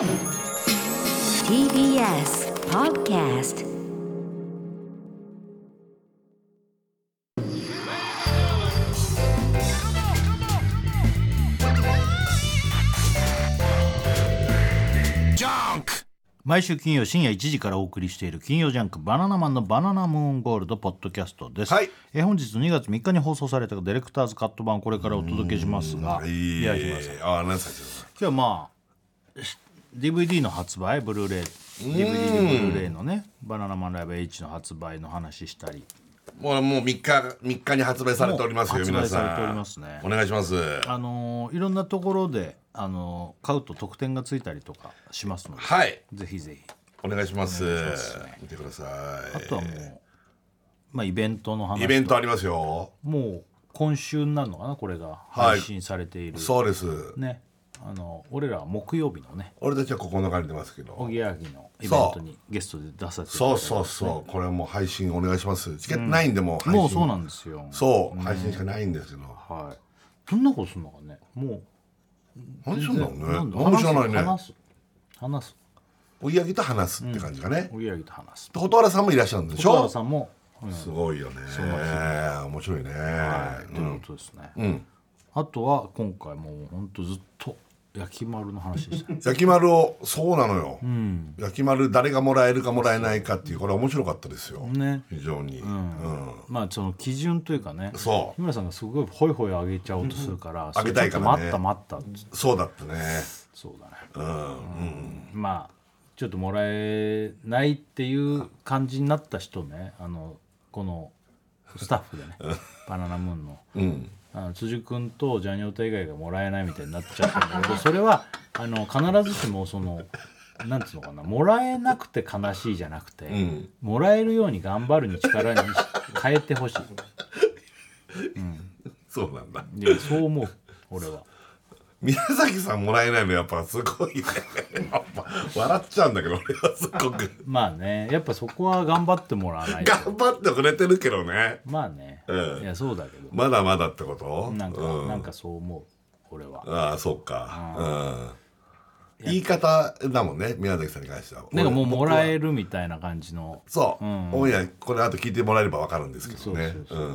TBS Podcast 毎週金曜深夜1時からお送りしている金曜ジャンク「バナナマンのバナナムーンゴールド」ポッドキャストです、はい。えー本日2月3日に放送されたディレクターズカット版これからお届けしますがい。や日村さんああ何歳今日はまあし DVD の発売ブルーレイ。DVD でブルーレイのね「バナナマンライブ H」の発売の話したり。もうもう3日三日に発売されておりますよ皆さん。発売されておりますね。お願いします。あのーいろんなところで、あのー買うと特典がついたりとかしますので、はい。ぜひぜひ。お願いします。見てくださあとはもう、まあ、イベントの話いイベントありますよ。もう今週になるのかなこれが。はい。配信されている、そうです。ねあの俺らは木曜日のね俺たちは9日に出ますけど。おぎやはぎのイベントにゲストで出させていただそいうて。そうそうこれはもう配信お願いします。チケットないんでもう配信。もうそうなんですよ。そう。配信しかないんですけど。はい。どんなことするのかね。も何するんだろうね。何も知らないね。話す話す。おぎやぎと話すって感じがね。おぎやはぎと話す。蛍原さんもいらっしゃるんでし小原ょさんも、うん。すごいよね。面白いね。はい、ということですね、あとは今回もうほんとずっと焼き丸の話でした。ね 焼き丸をそうなのよ、焼き丸誰がもらえるかもらえないかっていうこれは面白かったですよ、ね。非常に、うん。まあその基準というかねそう。日村さんがすごいホイホイ上げちゃおうとするから、上げたいからね。それちょっと待った待ったそうだったね。そうだね。うん、うん、まあちょっともらえないっていう感じになった人ね。あのこのスタッフでね。バナナムーンの。うん、あの辻君とジャニオタ以外がもらえないみたいになっちゃったんだけど それはあの必ずしもそのなんつうのかなもらえなくて悲しいじゃなくて、ん。もらえるように頑張るに力に変えてほしい。そうなんだ。いやそう思う俺は宮崎さんもらえないのやっぱすごいね。笑っちゃうんだけど俺はすごく。まあね。やっぱそこは頑張ってもらわないと。頑張ってくれてるけどね。まあね、うん。いやそうだけど。まだまだってこと？なんか、うん、なんかそう思う。俺は。ああそっか。うん言い方だもんね宮崎さんに関しては。なんかもうもらえるるみたいな感じの。そう、うん。オンエアこれ後聞いてもらえれば分かるんですけどね。そうそううんう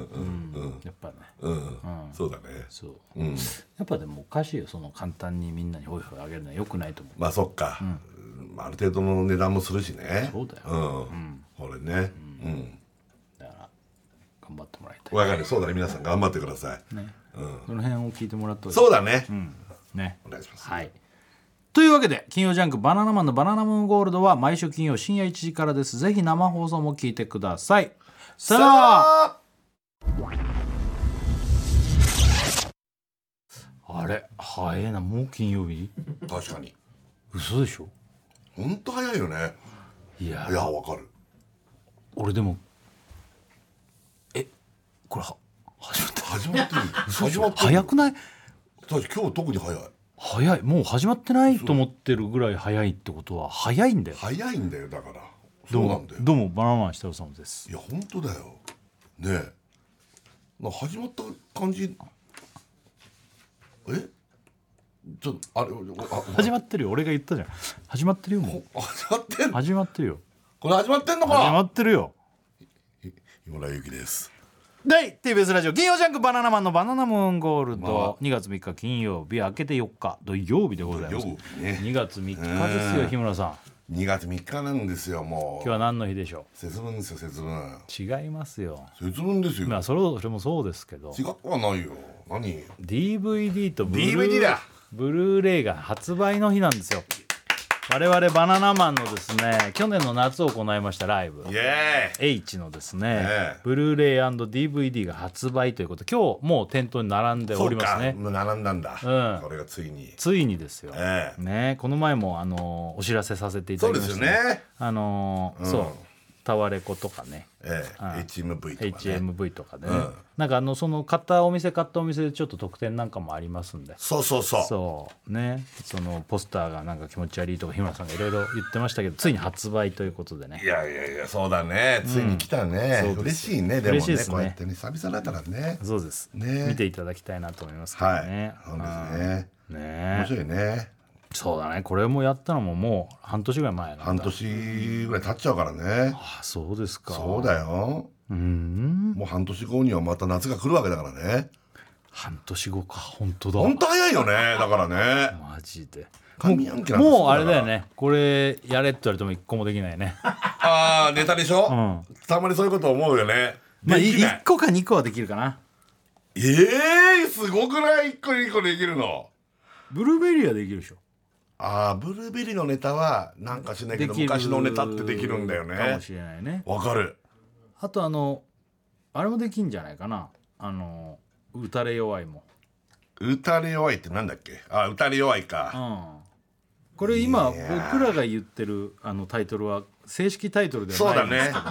んやっぱね。うん、そうだね。そう。うん。やっぱでもおかしいよその簡単にみんなにホイホイあげるのはよくないと思う。まあそっか、まあある程度の値段もするしね。そうだようん、これね。うん。だから頑張ってもらいたい。分かる。そうだね。皆さん頑張ってください、ね、その辺を聞いてもらったそうだね、ね。お願いします。はいというわけで金曜ジャンク「バナナマンのバナナムーンゴールド」は毎週金曜深夜1時からです。ぜひ生放送も聞いてください。さあ！あ！れ？早いな。もう金曜日？ー確かに。嘘でしょ？ほんと早いよね。いや。いやわかる。俺でもえこれは始まって始まってる。始まってる早くない？確か今日特に早い早い。もう始まってないと思ってるぐらい早いってことは早いんだよ。早いんだよだから。どそうなんだよ。どうもバナナマン設楽さんです。いや本当だよ。ねえ。な始まった感じ？え？ちょっとあれ？あ 始まってるよ。俺が言ったじゃん。始まってるよもう。始まってんの？始まってるよ。これ始まってんの始まかってるよ。井村ゆきですはい TBS ラジオ金曜ジャンク「バナナマンのバナナムーンゴールド」2月3日金曜日明けて4日土曜日でございます。ね。2月3日ですよ日村さん。2月3日なんですよもう。今日は何の日でしょ。節分ですよ節分。う違いますよ。節分ですよ。まあそれそれもそうですけど。違くはないよ。何？DVD とブルー DVD だ。ブルーレイが発売の日なんですよ我々バナナマンのですね去年の夏行いましたライブ。イエーイ。H のですね、ええ。ブルーレイ &DVD が発売ということ。で今日もう店頭に並んでおりますね。そうか。もう並んだんだ、うん。これがついに。ついにですよ、ええ。ねこの前もあのお知らせさせていたそうでだきますした。よね。あのーそう。タワレコとかねええ HMV とかね。HMV とかでね、うん。なんかあのその買ったお店買ったお店でちょっと特典なんかもありますんで。そうそうそう。そう。ね。そのポスターがなんか気持ち悪いとか日村さんがいろいろ言ってましたけどついに発売ということでね。いやいやいやそうだね。ついに来たね、そうです。嬉しいねでもねですね。こうやってね久々だからね。そうです、ね。見ていただきたいなと思いますけどはい。ね、そうですね。うん。ね。面白いねそうだね。これもやったのももう半年ぐらい前半年ぐらい経っちゃうからね。あそうですか。そうだよ。うん。もう半年後にはまた夏が来るわけだからね。半年後か。本当だ。ほんと早いよね。だからね。マジで。もうあれだよね。これやれって言われても一個もできないね。ああネタでしょ、ん。たまにそういうこと思うよね。まあできない。1個か2個はできるかな。ええー、すごくない？1個2個できるの。ブルーベリーはできるでしょああブルーベリーのネタはなんかしないけど昔のネタってできるんだよかもねしれないね。わかる。あとあのあれもできんじゃないかな。あの打たれ弱いも。打たれ弱いってなんだっけ？あ打たれ弱いか。うん。これ今僕らが言ってるあのタイトルは正式タイトルではそうだないんですね。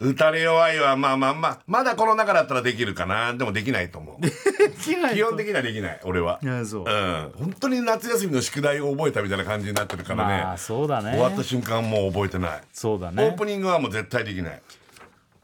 打たれ弱いはまあまあまあ。まだこの中だったらできるかな。でもできないと思う。できない基本的にはできない俺は。いやそう。うん。本当に夏休みの宿題を覚えたみたいな感じになってるからね、まあそうだね。終わった瞬間もう覚えてない、オそうだね。ープニングはもう絶対できない。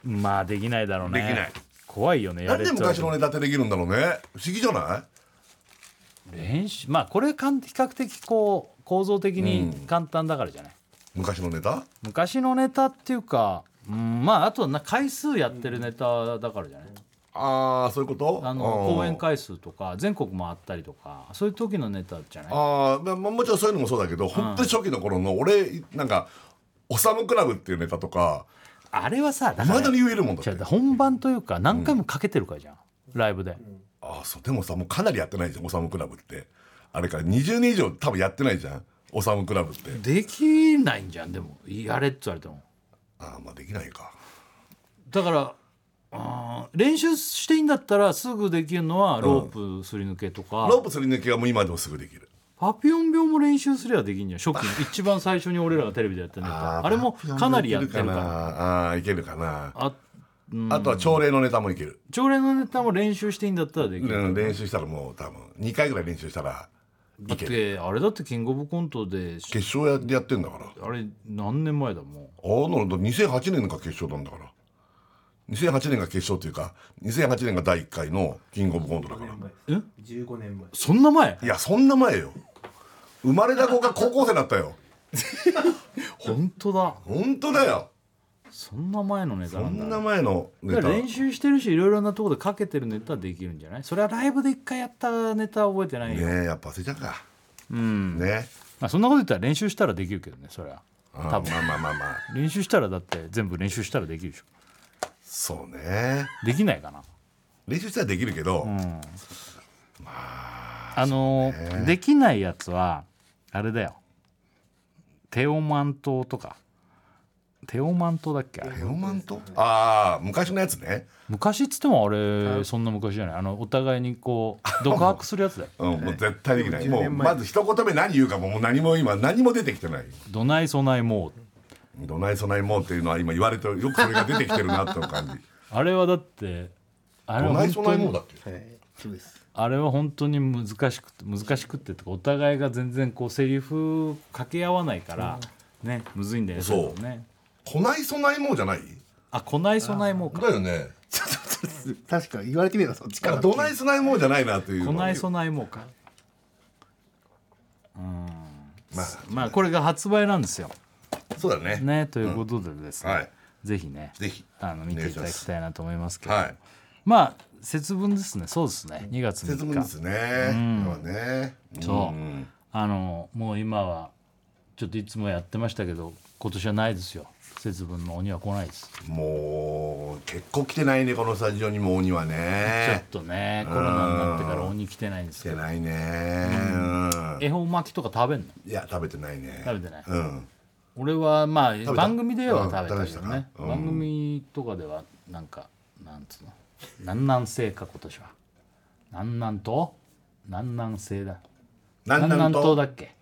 まあできないだろうね。できない。怖いよねやなんでれって言われても昔のネタってできるんだろうね。不思議じゃない練習まあこれかん比較的こう構造的に簡単だからじゃない、昔のネタ？昔のネタっていうか、うん、まああとはな回数やってるネタだからじゃない？ああそういうこと？あのうん。公演回数とか全国回ったりとかそういう時のネタじゃない？あーまあまあもちろんそういうのもそうだけど本当に初期の頃の俺なんか「おさむクラブ」っていうネタとかあれはさだいまだにね言えるもんだ本番というか何回もかけてるからじゃん、ライブで。ああそうでもさもうかなりやってないじゃん「おさむクラブ」って。あれから20年以上多分やってないじゃん「おさむクラブ」って。できないんじゃんでも。やれって言われても。ああまあできないか。だからあー練習していいんだったらすぐできるのはロープすり抜けとか、ロープすり抜けはもう今でもすぐできる。パピヨン病も練習すればできんじゃん初期。の 一番最初に俺らがテレビでやったネタあれもかなりやってるから。ああーいけるかな。あ、うん、あとは朝礼のネタもいける、朝礼のネタも練習していいんだったらできる、うん、練習したらもう多分2回ぐらい練習したらだってあれだってキングオブコントで決勝やでやってんだから。あれ何年前だもああなるほど。2008年が決勝なんだから。2008年が決勝っていうか2008年が第1回のキングオブコントだから。え？15年前。うそんな前？いやそんな前よ。生まれた子が高校生だったよ。本当だ。本当だよそんな前のネタそなんだ。んな前のネタ。練習してるしいろいろなところでかけてるネタはできるんじゃない？それはライブで一回やったネタは覚えてないよ、ねえやっぱ忘れちゃうか。うん、ね。まあ、そんなこと言ったら練習したらできるけどねそれは。あ多分。まあまあまあまあ練習したらだって全部練習したらできるでしょ。そうね。できないかな。練習したらできるけど、うん。あのーできないやつはあれだよ。テオマン島とかテオマン島だっけ？あれテオマント？ああ昔のやつね。昔っつってもあれそんな昔じゃない。あのお互いにこう 独白するやつだよ。うん、もう絶対できない、10もうまず一言目何言うかももう何も今何も出てきてない。どないそないもう。どないそないもんっていうのは今言われてよくそれが出てきてるなって感じ。あれはだってあれはどないそな本当にいもんだって。はいそうです。あれは本当に難しくて難しくってとかお互いが全然こうセリフ掛け合わないから、ねむずいんだよねそう。ねこないそないもんじゃない？あこないそないもうか。だよね。確か言われてみればそっちかなどないそないもんじゃないなっていうこないそなないもうかまあまあこれが発売なんですよそうだねねということでですね、はいぜひねぜひあの見ていただきたいなと思いますけどはいまあ節分ですねそうですね2月3日節分ですね、んこれはねそうんあのもう今はちょっといつもやってましたけど今年はないですよ節分の鬼は来ないです、もう結構来てないねこのスタジオにも鬼はちょっねとねコロナになってから鬼来てないんですけど。来てないねうん。恵方巻きとか食べんの？いや食べてないね。食べてない。うん。俺はまあ番組ではうん食べたけど食べましたねかうん。番組とかではなんかなんつうの？南南西か今年は？南南東南南西だ？南南東だっけ？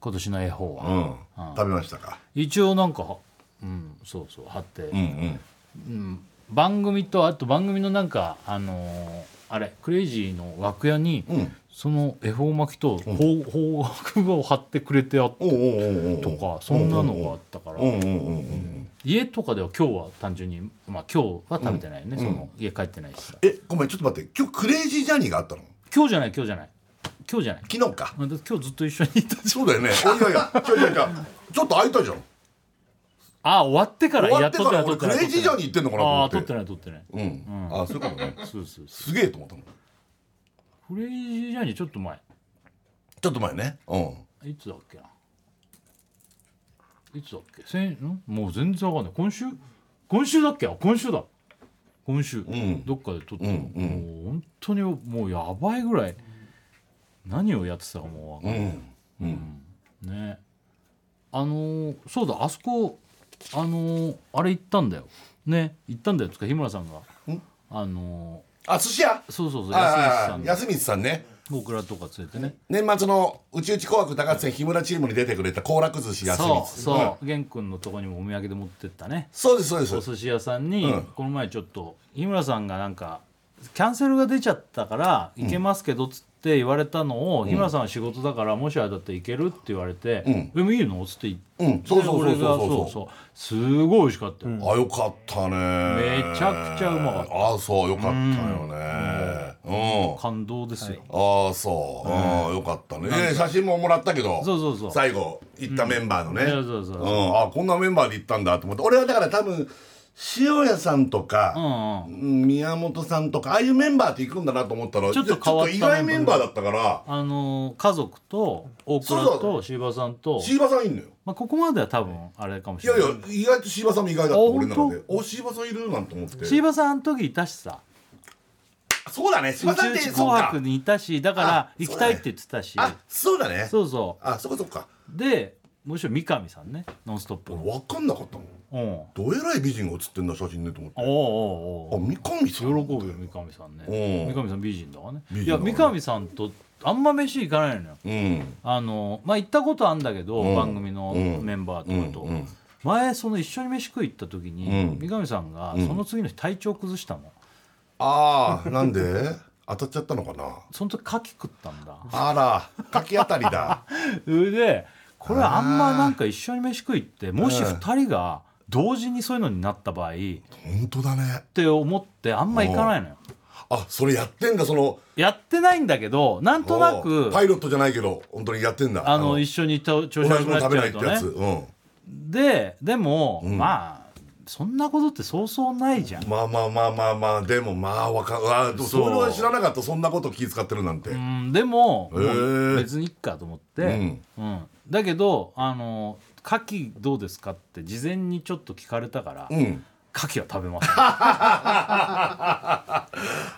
今年の恵方は、うん。食べましたか？一応なんかうんそうそう貼って、うんうん。番組とあと番組のなんかあのーあれクレイジーの楽屋に、うん。その恵方巻きと方方角語を貼ってくれてあっおうおうおうおう。とかそんなのがあったから、うんうんうんうん。家とかでは今日は単純にまあ今日は食べてないよね、その家帰ってないしさ。えごめんちょっと待って今日クレイジージャーニーがあったの？今日じゃない今日じゃない。今日じゃない。昨日か。あだって今日ずっと一緒にいたそうだよね。おいやいや違う違う違うちょっと空いたじゃんあ終わってから終わってから俺クレイジージャーニー行ってんのかなとあ思って。あ撮ってない撮ってない。うん、あそういうことね。そうそうそう。すげえと思ったのクレイジージャーニーちょっと前。ちょっと前ね。うん。いつだっけな。いつだっけ。先んもう全然わかんない。今週？今週だっけあ今週だ。今週、ん。どっかで撮ったの、うんもう本当にもうやばいぐらい。何をやってたかもうわかんない、うん。ね。あのーそうだあそこあのーあれ行ったんだよ。ね行ったんだよつか日村さんが。あのあ寿司屋？ーそうそうそうあ安西さんあ安光さんね。僕らとか連れてね。年末の「うちうち紅白歌合戦」日村チームに出てくれた行楽寿司安光。そうそう。玄君のとこにもお土産で持ってったね。そうですそうです。お寿司屋さんに、うん。この前ちょっと日村さんがなんかキャンセルが出ちゃったから行けますけどっつって言われたのを、日村さんは仕事だからもしあれだったら行けるって言われてん「でもいいの?」っつって言って、うん。そうそうそうそうそう。そうすごい美味しかった。よ、あよかったね。めちゃくちゃうまかった。あそうよかったよね。うん。感動ですよ、ああそう、うん、よかったね、え写真ももらったけどそうそうそう。最後行ったメンバーのね、うんそうそうそう。うん、あこんなメンバーで行ったんだと思って。俺はだから多分塩谷さんとか、うんうん。うん宮本さんとかああいうメンバーって行くんだなと思ったらちょっと変わった意外メンバーだったから。あのー家族と大倉と椎葉さんと、椎葉さんいんのよ。まあ、ここまでは多分あれかもしいやれない。いや意外と椎葉さんも意外だったあ俺ので。お椎葉さんいるなんて思って。椎葉さんあの時いたしさ。そうだね。椎宇葉さんって紅白にいたしだからあ行きたいって言ってたし。あそうだね。そうそあそこそっか。うでもちろん三上さんね「ノンストップ!」俺分かんなかったもんどえらい美人が写ってんだ写真ねと思って。おうおうおう。あ三上さん。喜ぶよ三上さんね。うん。三上さん美人だからね。いや三上さんとあんま飯行かないのよ。うん。あのまあ行ったことあんだけど、うん。番組のうん。メンバーとかと、うんうん前その一緒に飯食い行った時に、うん。三上さんがん。その次の日体調崩したの、ああなんで？当たっちゃったのかな？その時牡蠣食ったんだ。あら柿あたりだ。そ れでこれあんまなんか一緒に飯食いってもしうん2人が同時にそういうのになった場合っ本当だね。て思ってあんま行かないのよ。あそれやってんだその。やってないんだけどなんとなくおパイロットじゃないけど本当にやってんだ。あの一緒に調子同悪くなっちゃとね。いうってやつ、うん。ででも、まあそんなことってそうそうないじゃん、まあまあまあまあまあでもまあわかあそれは知らなかった。そんなこと気遣ってるなんて、うん、でも,、もう別にいっかと思って、うん。だけどあの「牡蠣どうですか?」って事前にちょっと聞かれたから、うん。牡蠣は食べません。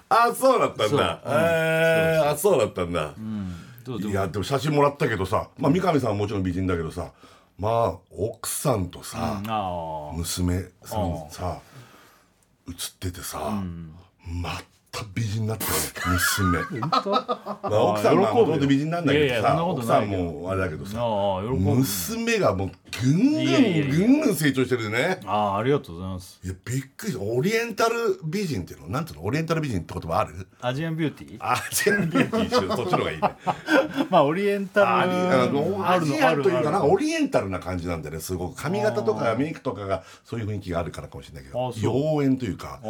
あそうだったんだ。えーあそうだったんだ、どうでもいやでも写真もらったけどさ、まあ、三上さんはもちろん美人だけどさまあ奥さんとさ、ああ娘さんあさ写っててさ、また美人になったよ娘。まあ奥さんはもともと美人なんだけどさ奥さんもあれだけどさ。娘がもうぐんぐんぐんぐん成長してるね。ああありがとうございます。いやびっくりした。オリエンタル美人っていうのなんていうの？オリエンタル美人って言葉ある？アジアンビューティー？アジアンビューティーしようそっちの方がいいね。まあオリエンタアリあルのアジアンというかなんかオリエンタルな感じなんでねすごく。髪型とかメイクとかがそういう雰囲気があるからかもしれないけど妖艶というか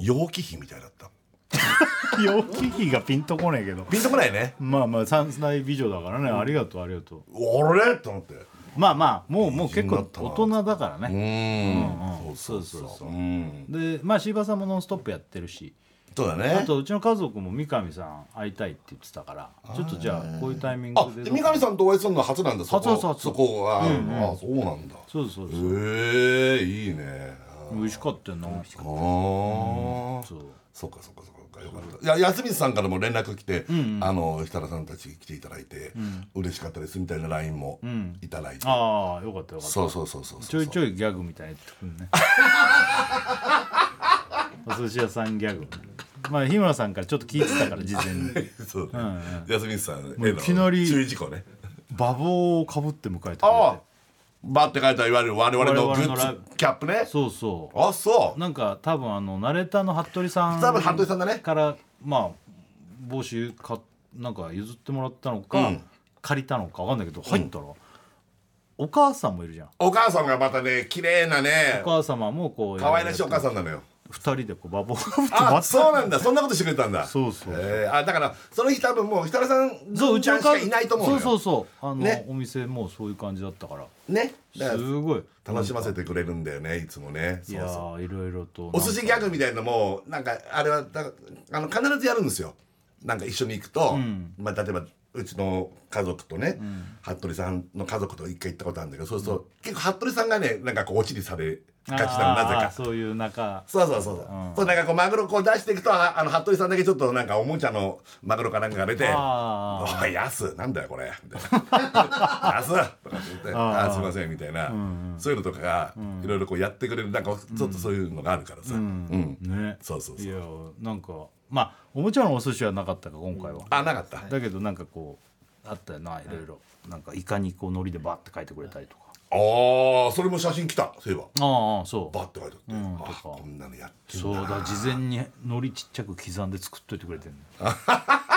陽気比みたいだった 陽気比がピンとこねえけど。ピンとこないね。まあまあ三大美女だからね、ありがとうありがとう。俺と思って。まあまあもうもう結構大人だからうね、んうん。そうそうそうう。んでまあ椎葉さんも「ノンストップ!」やってるし。そうだあねとうちの家族も三上さん会いたいって言ってたから。ちょっとじゃあこういうタイミンあグで。で三上さんとお会いするのは初なんだそこ。初初初そこは、あそうなんだ。そうですそう。です、へえいいね。美味しかったよな。ああそう。そうかそうかそうかよかった。いや安水さんからも連絡来て、あの設楽さんたち来ていただいて、嬉しかったですみたいな LINE もいただいて、ああよかったよかった。そうそうそうそうちょいちょいギャグみたいに言ってくるね。お寿司屋さんギャグ。まあ日村さんからちょっと聞いてたから 事前に。そうね、ん安水さんういきなり注意事項ね。馬房をかぶって迎えてくれて。ああバって書いたいわゆる我々のグッズキャップね。そうそう。あそう。なんか多分あのナレーターの服部さん多分服部さんだね。からまあ帽子かなんか譲ってもらったのか、うん。借りたのかわかんないけど入ったら、お母さんもいるじゃん。お母さんがまたね綺麗なね。お母様もこう可愛らしいお母さんなのよ二人でこうバボあそうなんだ。そんなことしてくれたんだ。そうそう。えー。あだからその日多分もう設楽さんそううちのしかいないと思うそうそうそう。あの、ね。お店もそういう感じだったから。ね。すごい。楽しませてくれるんだよねいつもね。いやそうそう。ーいろいろとお寿司ギャグみたいなのもなんかあれはだあの必ずやるんですよ。なんか一緒に行くと、まあ、例えばうちの家族とね、服部さんの家族と一回行ったことあるんだけどそうすると、結構服部さんがねなんかこうオチにされがちなのなぜか。そういう中。そうそうそうそう。そうなんかこうマグロこう出していくとああの服部さんだけちょっとなんかおもちゃのマグロかなんかが出て「あおいやすなんだよこれ」みたいな「やす!」とかって言って「ああすいません」みたいな、そういうのとかがいろいろこうやってくれるなんかちょっとそういうのがあるからさ、うん。ね。そうそうそう。いやなんかまあおもちゃのお寿司はなかったか今回は、あなかった、だけどなんかこうあったよないろいろ。なんかイカにこう海苔でバッて書いてくれたりとかああそれも写真来たそういえば。ああそう。バッて書いてあって、うんか。こんなのやってんそうだだ事前に海苔ちっちゃく刻んで作っといてくれてるの。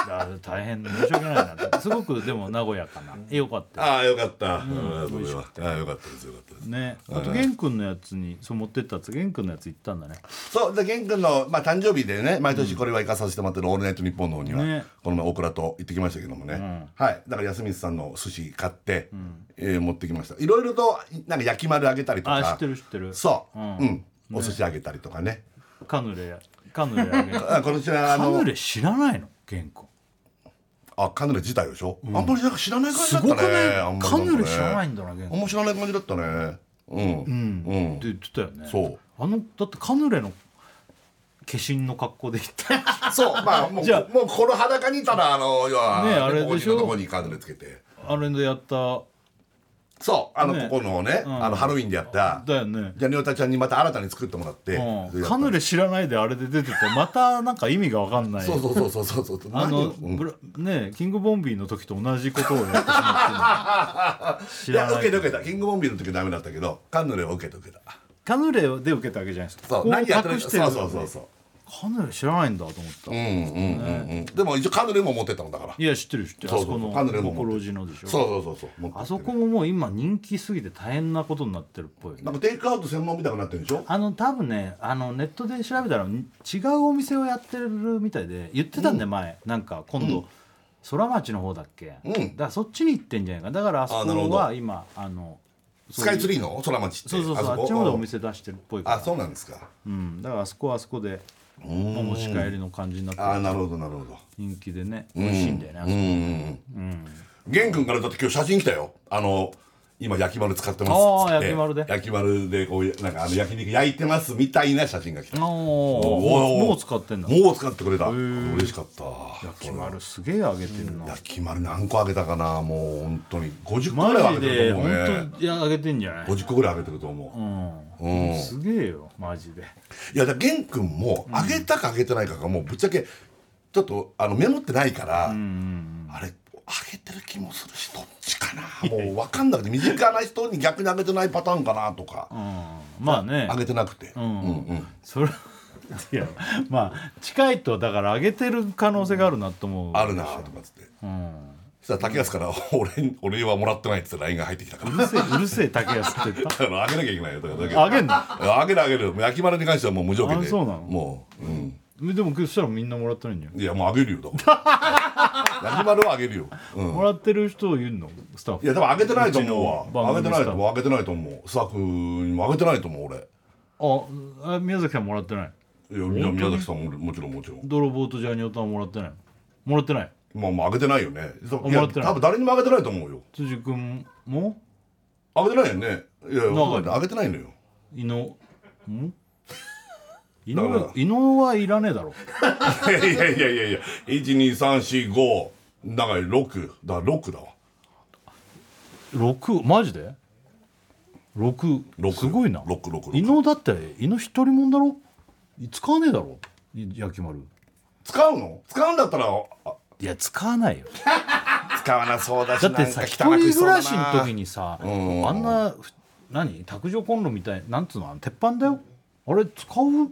だ大変申し訳ないなすごくでも和やかな。え よかった。よああよかった、うん。それは。ああよかったですよかったです。ね。あと玄君のやつにそう持ってったやつ玄君のやつ行ったんだね。そうで玄君の、まあ、誕生日でね毎年これは行かさせてもらってる「オールナイトニッポン」の方には、ね。この前大倉と行ってきましたけどもね、はい。だから安光さんの寿司買って、えー持ってきました。いろいろとなんか焼き丸あげたりとか。あ知ってる知ってる。そう、ううん。んお寿司あげたりとかね。カヌレカヌレあげ このあカのヌレ知らないの？玄君あカヌレ自体でしょ、あんまりなんか知らない感じだったね。ね。カねヌレ知らないんだな玄君あんま知らない感じだったね。うん。うん、って言ってたよね。そう。あのだってカヌレの化身の格好で行った。そう。まあもうじゃあ。もうこの裸にいたらあの要はねあれでしょ？こにカヌレつけて。あれでやったそうあの、ね。ここのね、あのハロウィンでやった。だよね。じゃあニョタちゃんにまた新たに作ってもらって、カヌレ知らないであれで出ててまたなんか意味が分かんない。そうそうそうそうそうそう。あのうん。ブラねキングボンビーの時と同じことをやってしまってる。知 いやらない受けて受けた。キングボンビーの時はダメだったけどカヌレを受けて受けた。カヌレで受けたわけじゃないですか。そうこ何やってる隠してるそうそうそうそうカヌレ知らないんだと思った、うんうんうんうん。でも一応カヌレも持ってったもんだから。いや知ってる知ってる。あそこのカヌレも。持って心路のでしょ。そうそうそうそう。持ってってあそこももう今人気すぎて大変なことになってるっぽいよね。なんかテイクアウト専門みたいになってるんでしょ？あの多分ねあのネットで調べたら違うお店をやってるみたいで言ってたんだよ、前。なんか今度、空町の方だっけ、うん。だからそっちに行ってんじゃないか。だからあそあなるほど。こは今あのスカイツリーの空町ってそうそうそうあこ？っちの方でお店出してるっぽいから。あそうなんですか。うん、だからあそこはあそこでお持ち帰りの感じになってあなるほどなるほど。人気でね美味しいんだよね、うんうん玄君からだって今日写真来たよ。あの今焼き丸使ってますあー焼き丸で。焼き丸でこうなんかあの焼肉焼いてますみたいな写真が来た。もおー。おー。もう使ってんだ。う使ってくれた。嬉しかった。焼き丸すげえ揚げてるな。焼き丸何個あげたかなもう本当に。50個ぐらいあげてると思うね。当いや揚げてんじゃない？50個ぐらいあげてると思う、うん、うん。すげえよマジで。いやだ玄君もあげたかあげてないかがもうぶっちゃけちょっとあのメモってないから、あれあげてる気もするしどっちかなもう分かんなくて身近な人に逆にあげてないパターンかなとか、うん。まあね。あげてなくて、ん。うんうん。それいやまあ近いとだから上げてる可能性があるなと思うあるなとかっつって。うん。そしたら竹安から俺「俺はもらってない」っつって LINE が入ってきたかうるせえうるせえ竹安って言った。らあげなきゃいけないよだかあげんのあげるあげる。焼き丸に関してはもう無条件で。あそうなのもううん。でもそしたらみんなもらってないんじゃんいやもうあげるよだから。焼き丸はあげるよ、うん、もらってる人いるのスタッフ。いや多分あげてないと思うわ。あげてないと思うあげてないと思う。スタッフにもあげてないと思う俺。ああ宮崎さんもらってない。いや宮宮崎さんももちろんもちろん。泥棒とジャニオタンもらってない。もらってないまあまああげてないよね。いやもらってない。多分誰にもあげてないと思うよ。辻君も？あげてないよね。いやいやなんかあげてないのよ。伊野？ん？伊 だから。野伊野はいらねえだろ。いやいやいやいやいや。12345だから6だから6だわ。六？マジで？六？六。すごいな。六六六。伊野だって伊野一人もんだろ？使わねえだろ？い焼き丸。使うの？使うんだったらあいや使わないよ。使わなそうだしだってさ一人暮らしの時にさあん。んなふ何？卓上コンロみたいなんつうの？鉄板だよ。あれ使う？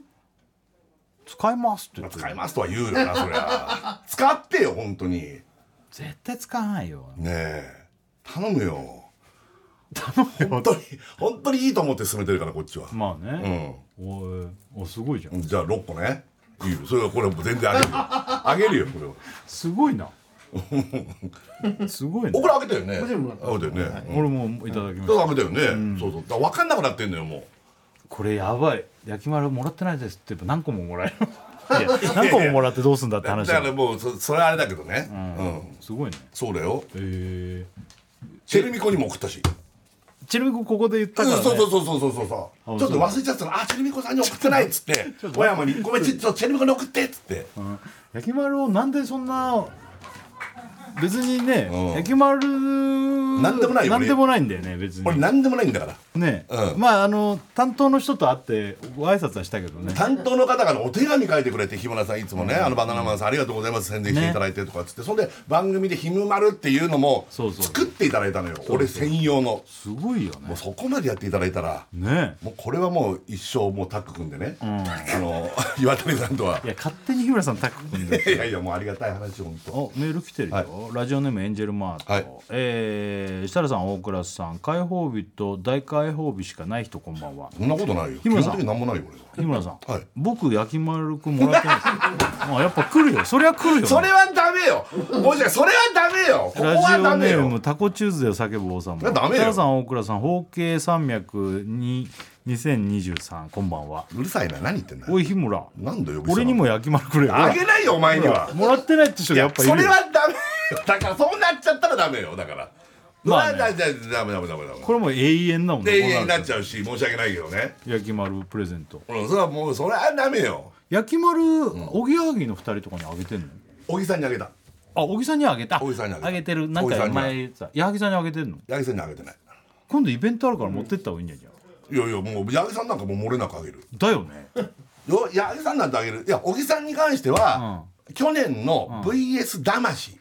使いますって使いますとは言うよなそりゃ。使ってよ本当に。ね絶対使わないよ。え。頼むよ。本当に本当にいいと思って進めてるからこっちは、まあうね、ん。おいおすごいじゃん。じゃあ6個ね。いいよ。それはこれは全然あげるよあげるよこれはすごいな。すごいな。おこれあげたよね。あげたよね、うん俺もいただきまそした。れあげたよね、そうそう。だ分かんなくなってんのよもう。これやばい。焼き丸もらってないですって何個ももらえる。何個ももらってどうすんだって話だだからもうそそれはあれだけどね。うん、すごいね。そうだよ。えチェルミコにも送ったし。ー、ちなみにここで言ったうんから、ね、そうそうそうそうそうそうそう。ちょっと忘れちゃったの。あチェルミコさんに送ってないっつって。小山に「ごめんちょっとチェルミコに送って」っつって。うん焼き丸をなんでそんな別にね、うん。焼き丸なんでもないよなんでもないんだよね別に。俺何でもないんだから。ね、うん。まああの担当の人と会ってご挨拶はしたけどね。担当の方がお手紙書いてくれて日村さんいつもね、あのバナナマンさんありがとうございます。宣伝していただいてとかっつって、そんで番組で「ひむまる」っていうのもそうそう。作っていただいたのよ。俺専用の。すごいよね。もうそこまでやっていただいたらね。もうこれはもう一生もうタッグ組んでね、ん。あの 岩谷さんとは。いや勝手に日村さんタッグ組んでいやいやもうありがたい話本当。おメール来てるよ、はいラジオネームエンジェルマート、はい。えー設楽さん大倉さん開放日と大開放日しかない人こんばんは。そんなことないよ。日村さん。基本的に何もないよ俺は。日村さん、はい。僕焼き丸くんもらってない。で すあやっぱ来るよ。それは来るよ、ね、それはダメよ。もしかそれはダメよ。ここラジオネームよタコチューズデーを叫ぶ王様いやダメよ。設楽さん大倉さん包茎山脈に2023こんばんは。うるさいな。何言ってんだおい日村。なんだよ俺にも焼き丸くれよ。あげないよお前には。もらってないって人いややっぱいそれはダメ。よだからそうなっちゃったらダメよだから。まあね。まあだだダメダメダメダメこれもう永遠だもんで永遠になっこちゃうし申し訳ないけどね。焼き丸プレゼント。うんそれはもうそれはダメよ。焼き丸おぎやはぎの二人とかにあげてんの？小木さんにあげた。あ小木さんにはあげた。小木さんにあげた。あげてる。なんか前さ矢作さんにあげてんの？八木さんにあげてない。今度イベントあるから持ってった方がいいんじゃんじゃあいやいやもう八木さんなんかもう漏れなくあげる。だよね。よ八木さんなんてあげる。いや小木さんに関しては、去年の VS 魂、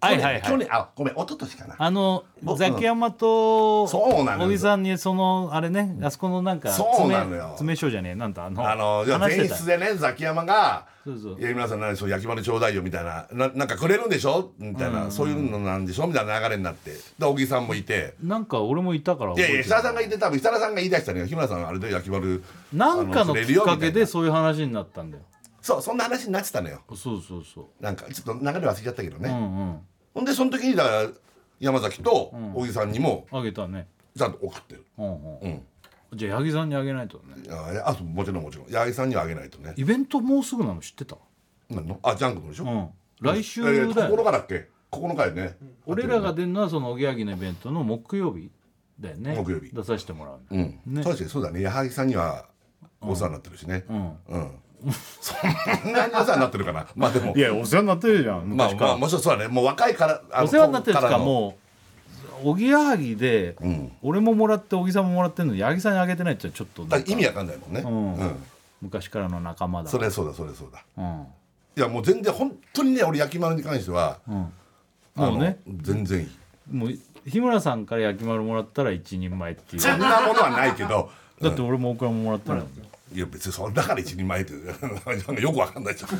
はいはいはい。去年あごめん一昨年かな。あの僕ザキヤマとそうなのよ。小木さんにそのあれねあそこのなんかそうなのよ。詰め所じゃねえなんだあのあのじゃあ話してた。前室でねザキヤマがそうそう。いや皆さん何そう焼き丸ちょうだいよみたいなななんかくれるんでしょ？みたいな、そういうのなんでしょ？みたいな流れになって。で小木さんもいて。なんか俺もいたからいやいや設楽さんが言って多分設楽さんが言い出したのよ。日村さんあれで焼き丸なんかのきっかけでそういう話になったんだよそうそんな話になってたのよ。そうそうそう。なんかちょっと流れ忘れちゃったけどね、うんうん。ほんでその時にだから山崎と小木さんにもあげたね。ちゃんと送ってる、うんうん。うんじゃあ八木さんにあげないとね。いやあそうもちろんもちろん。八木さんにはあげないとね。イベントもうすぐなの知ってた？何のあジャンクのでしょ、うん。来週いやいや9だよ日だっけ？9日やね。俺らが出るのはそのおぎやはぎのイベントの木曜日だよね。木曜日。出させてもらううん、ね。確かにそうだね。矢作さんにはお世話になってるしね。うん。うん、そんなにお世話になってるかな。まあでも。いやお世話になってるじゃんまあ昔から、まあもちろんそうだね。もう若いからあのお世話になってるからもうおぎやはぎで、ん。俺ももらって小木さんももらってんのに八木さんにあげてないってちょっと意味わかんないもんね。うん。うん。昔からの仲間だそれそうだそれそうだ。うん。いやもう全然本当にね俺焼き丸に関しては、もうね。全然いい。もう日村さんから焼き丸もらったら一人前っていう。そんなものはないけど。だって俺も大倉ももらってないもんいや別にそだから一人前ってよくわかんないじゃん。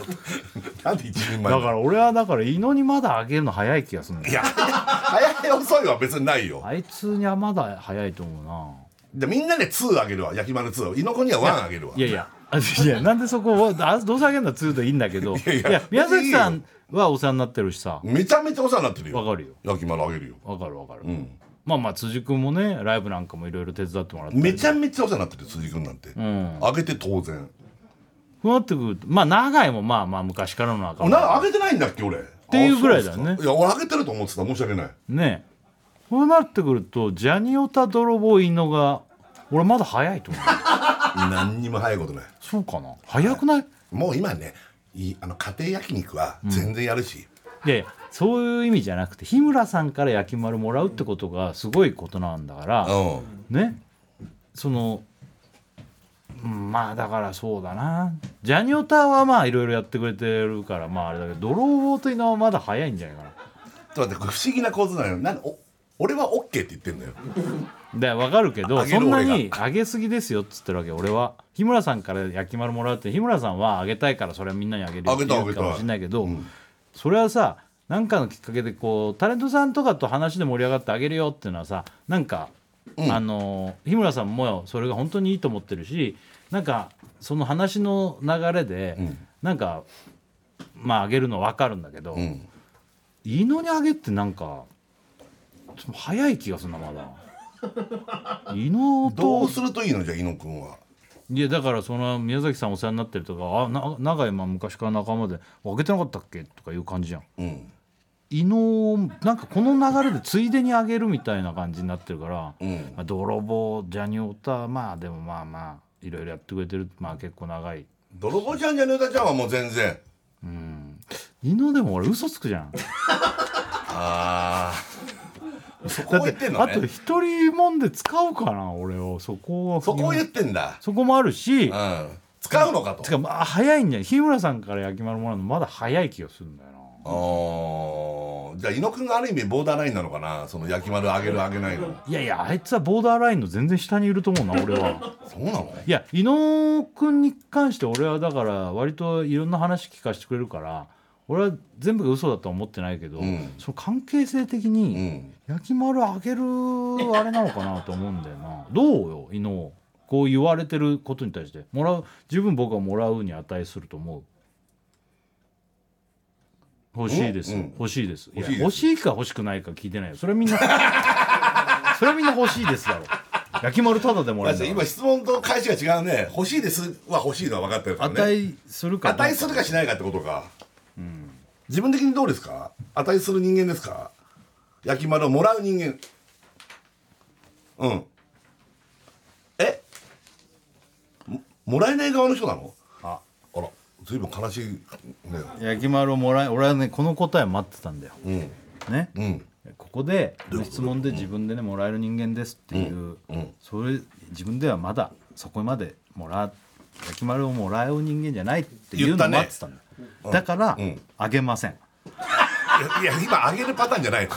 なんで一人前？だから俺はだから伊野にまだあげるの早い気がするんだよ。いや。早い遅いは別にないよ。あいつにはまだ早いと思うな。でみんなで2あげるわ。焼き丸2を猪子には1あげるわ。いやいや。あいやなんでそこをあどうせあげるのは2でいいんだけど。いやいや。や宮崎さんはお世話になってるしさ。めちゃめちゃお世話になってるよ。わかるよ。焼き丸あげるよ。わかるわかる、んまあまあ辻君もねライブなんかもいろいろ手伝ってもらってめちゃめちゃお世話になってる辻君なんて、ん。あげて当然。そうなってくるとまあ長井もまあまあ昔からの仲間なあげてないんだっけ俺。っていうぐらいだよね。いや俺あげてると思ってた。申し訳ない。ね。そうなってくるとジャニオタ泥棒伊野が俺まだ早いと思う。何にも早いことない。そうかな。早くない？もう今ねいいあの家庭焼肉は全然やるし、いやいやそういう意味じゃなくて日村さんから焼き丸もらうってことがすごいことなんだから、うん。ね。そのうんまあだからそうだな。ジャニオタはまあいろいろやってくれてるからまああれだけど泥棒というのはまだ早いんじゃないかな。ちょっと待ってこれ不思議な構図なのよ。なんお俺は OK って言ってんのよ。で分かるけどあげるそんなに上げすぎですよっつってるわけ俺は。日村さんから焼き丸もらうって日村さんはあげたいからそれはみんなにあげるよって言うかもしれないけど、それはさなんかのきっかけでこうタレントさんとかと話で盛り上がってあげるよっていうのはさなんかあの日村さんもそれが本当にいいと思ってるしなんかその話の流れで、なんかまああげるの分かるんだけど、うん。胃のにあげってなんかちょっと早い気がするなまだ。胃のとどうするといいの？じゃあ猪野君は。いやだからその宮崎さんお世話になってるとかあな長井まあ昔から仲間であげてなかったっけ？とかいう感じじゃん。うん胃のなんかこの流れでついでにあげるみたいな感じになってるから、うん。まあ、泥棒ジャニオタまあでもまあまあいろいろやってくれてる。まあ結構長い。泥棒ちゃんじゃねえだちゃんはもう全然。胃のでも俺嘘つくじゃん。ああそこ言ってんのね。と一人もんで使うかな俺を。そこをそこを言ってんだ。そこもあるし、うん。使うのかと。てかまあ早いんじゃない？日村さんから焼き丸もらうのまだ早い気がするんだよなあー。じゃあ猪野君がある意味ボーダーラインなのかな？その焼き丸あげるあげないの。いやいやあいつはボーダーラインの全然下にいると思うな俺は。そうなの？いや伊野くんに関して俺はだから割といろんな話聞かせてくれるから俺は全部が嘘だとは思ってないけど、ん。その関係性的うにん。焼き丸あげるあれなのかなと思うんだよな。どうよ伊野？こう言われてることに対して。もらう十分僕はもらうに値すると思う欲しいです、うん。欲しいです。いや欲しいです。欲しいか欲しくないか聞いてないよ。それはみんな それはみんな欲しいですだろ焼き丸ただでもらえるんだから今質問と返しが違うね。欲しいですは欲しいのは分かってるからね。値するかどうか。値するかしないかってことか、自分的にどうですか？値する人間ですか？焼き丸をもらう人間。うん。え？ももらえない側の人なの？随分悲しいね。焼き丸をもらえ俺はねこの答えを待ってたんだよ。うん。ね、うん。ここで質問で自分でねもらえる人間ですっていう、うん。それ自分ではまだそこまでもらう焼き丸をもらう人間じゃないっていうのを待ってたんだよ、だから、うん。あげません。いやいや今あげるパターンじゃないの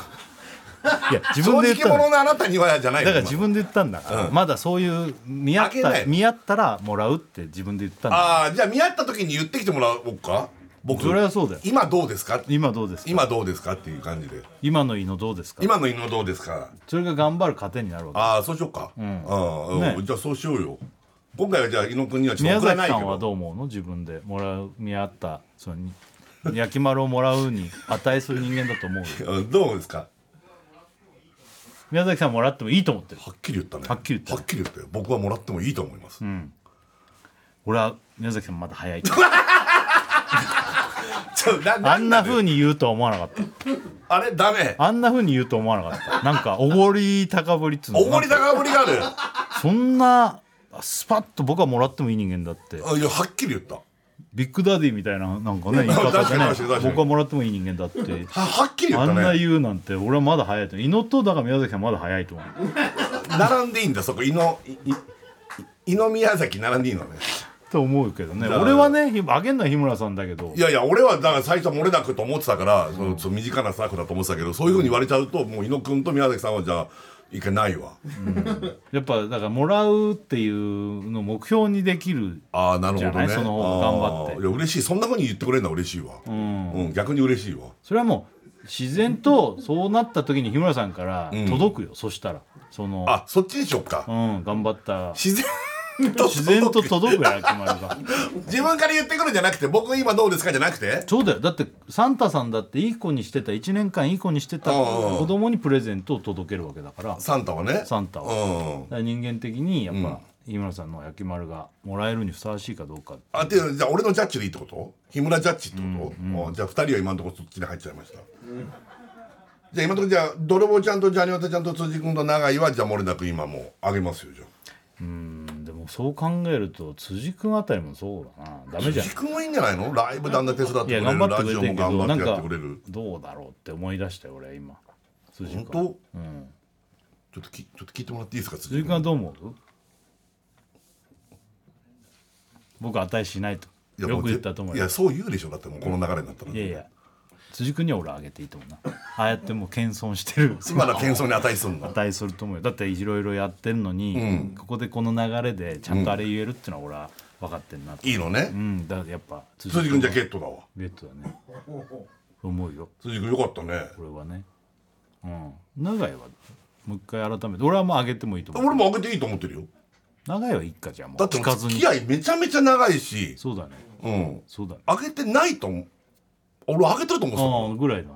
いや自分で言った正直んだ者のあなたにはじゃないのだから自分で言ったんだ。から、まだそういう見合ったあげない。見合ったらもらうって自分で言ったんだ。ああじゃあ見合った時に言ってきてもらおうか？僕それはそうだよ。今どうですか？今どうですか？今どうですかっていう感じで。今の犬どうですか？今の犬どうですか？それが頑張る糧になるわけ。ああそうしようか、うん。うん。ね。じゃあそうしようよ。今回はじゃあ猪野君にはちょっ宮と送らないさんはどう思うの？自分で。もらう見合ったそのに焼き丸をもらうに値する人間だと思うよ。う んどうですか？宮崎さんもらってもいいと思ってる。はっきり言ったね。はっきり言ったはっきり言ったよ。僕はもらってもいいと思います、俺は宮崎さんまだ早い。ちょなあんな風風に言うとは思わなかった。あれダメ。あんな風に言うと思わなかった。なんかおごり高ぶりっつうのおごり高ぶりがある。そんなスパッと僕はもらってもいい人間だって。あいやはっきり言ったビッグダディみたいななんかね 言い方でね僕はもらってもいい人間だって。ははっきり言あんったね。な言うなんて俺はまだ早いと伊野とだから宮崎さんまだ早いと思う。並んでいいんだそこ。井のいい井の宮崎並んでいいのね。と思うけどね。俺はねひあげんのは日村さんだけど。いやいや俺はだから最初は漏れなくと思ってたから、そのその身近なスタッフだと思ってたけどそういうふうに言われちゃうともう井野君と宮崎さんはじゃあいけないわ。やっぱだからもらうっていうのを目標にできるああなるほどね。その方が頑張って。いや嬉しい。そんなふうに言ってくれるのは嬉しいわ。うん、逆に嬉しいわ。それはもう自然とそうなった時に日村さんから届くよ、そしたら。そのあそっちにしよっか。うん頑張った。自然と 自然と届くよ焼き丸が。自分から言ってくるんじゃなくて僕今どうですかじゃなくて？そうだよ。だってサンタさんだっていい子にしてた1年間いい子にしてたうん。うん子供にプレゼントを届けるわけだから。サンタはね。サンタは人間的にやっぱ、日村さんの焼き丸がもらえるにふさわしいかどうかあていう。じゃあ俺のジャッジでいいってこと？日村ジャッジってこと、あじゃあ2人は今のところそっちに入っちゃいました、じゃあ今のところじゃあ泥棒ちゃんとジャニオタちゃんと辻君と永井はじゃあ漏れなく今もうあげますよじゃあ。うんそう考えると辻君あたりもそうだな。ダメじゃん。辻君はいいんじゃないの？ライブであんな手伝ってくれる。頑張ってくれラジオもてるけどなん頑張ってやってかくれる。どうだろうって思い出したよ俺今。辻君。本当、うん、ちょっときちょっと聞いてもらっていいですか辻辻君君はどう思う？僕値しないと。いやよく言ったと思うよ。いやそう言うでしょ。だってもうこの流れになったらいやいや辻君には俺あげていいと思うな。ああやってもう謙遜してる。今のは謙遜に値するの？値すると思うよ。だっていろいろやってるのに、ここでこの流れでちゃんとあれ言えるっていうのは俺は分かってんなと。いいのね、うん。だからやっぱ辻辻君じゃあゲッットだわ。ゲットだね。思うよ。辻君よかったね。これはね。うん。長井はもう一回改めて。俺はもう上げてもいいと思う。俺も上げていいと思ってるよ。長いはいいかじゃあもうだって付き合いめちゃめちゃ長いし。そうだね。うん。そうだね。上げてないと思う俺上げてると思うああぐらいだ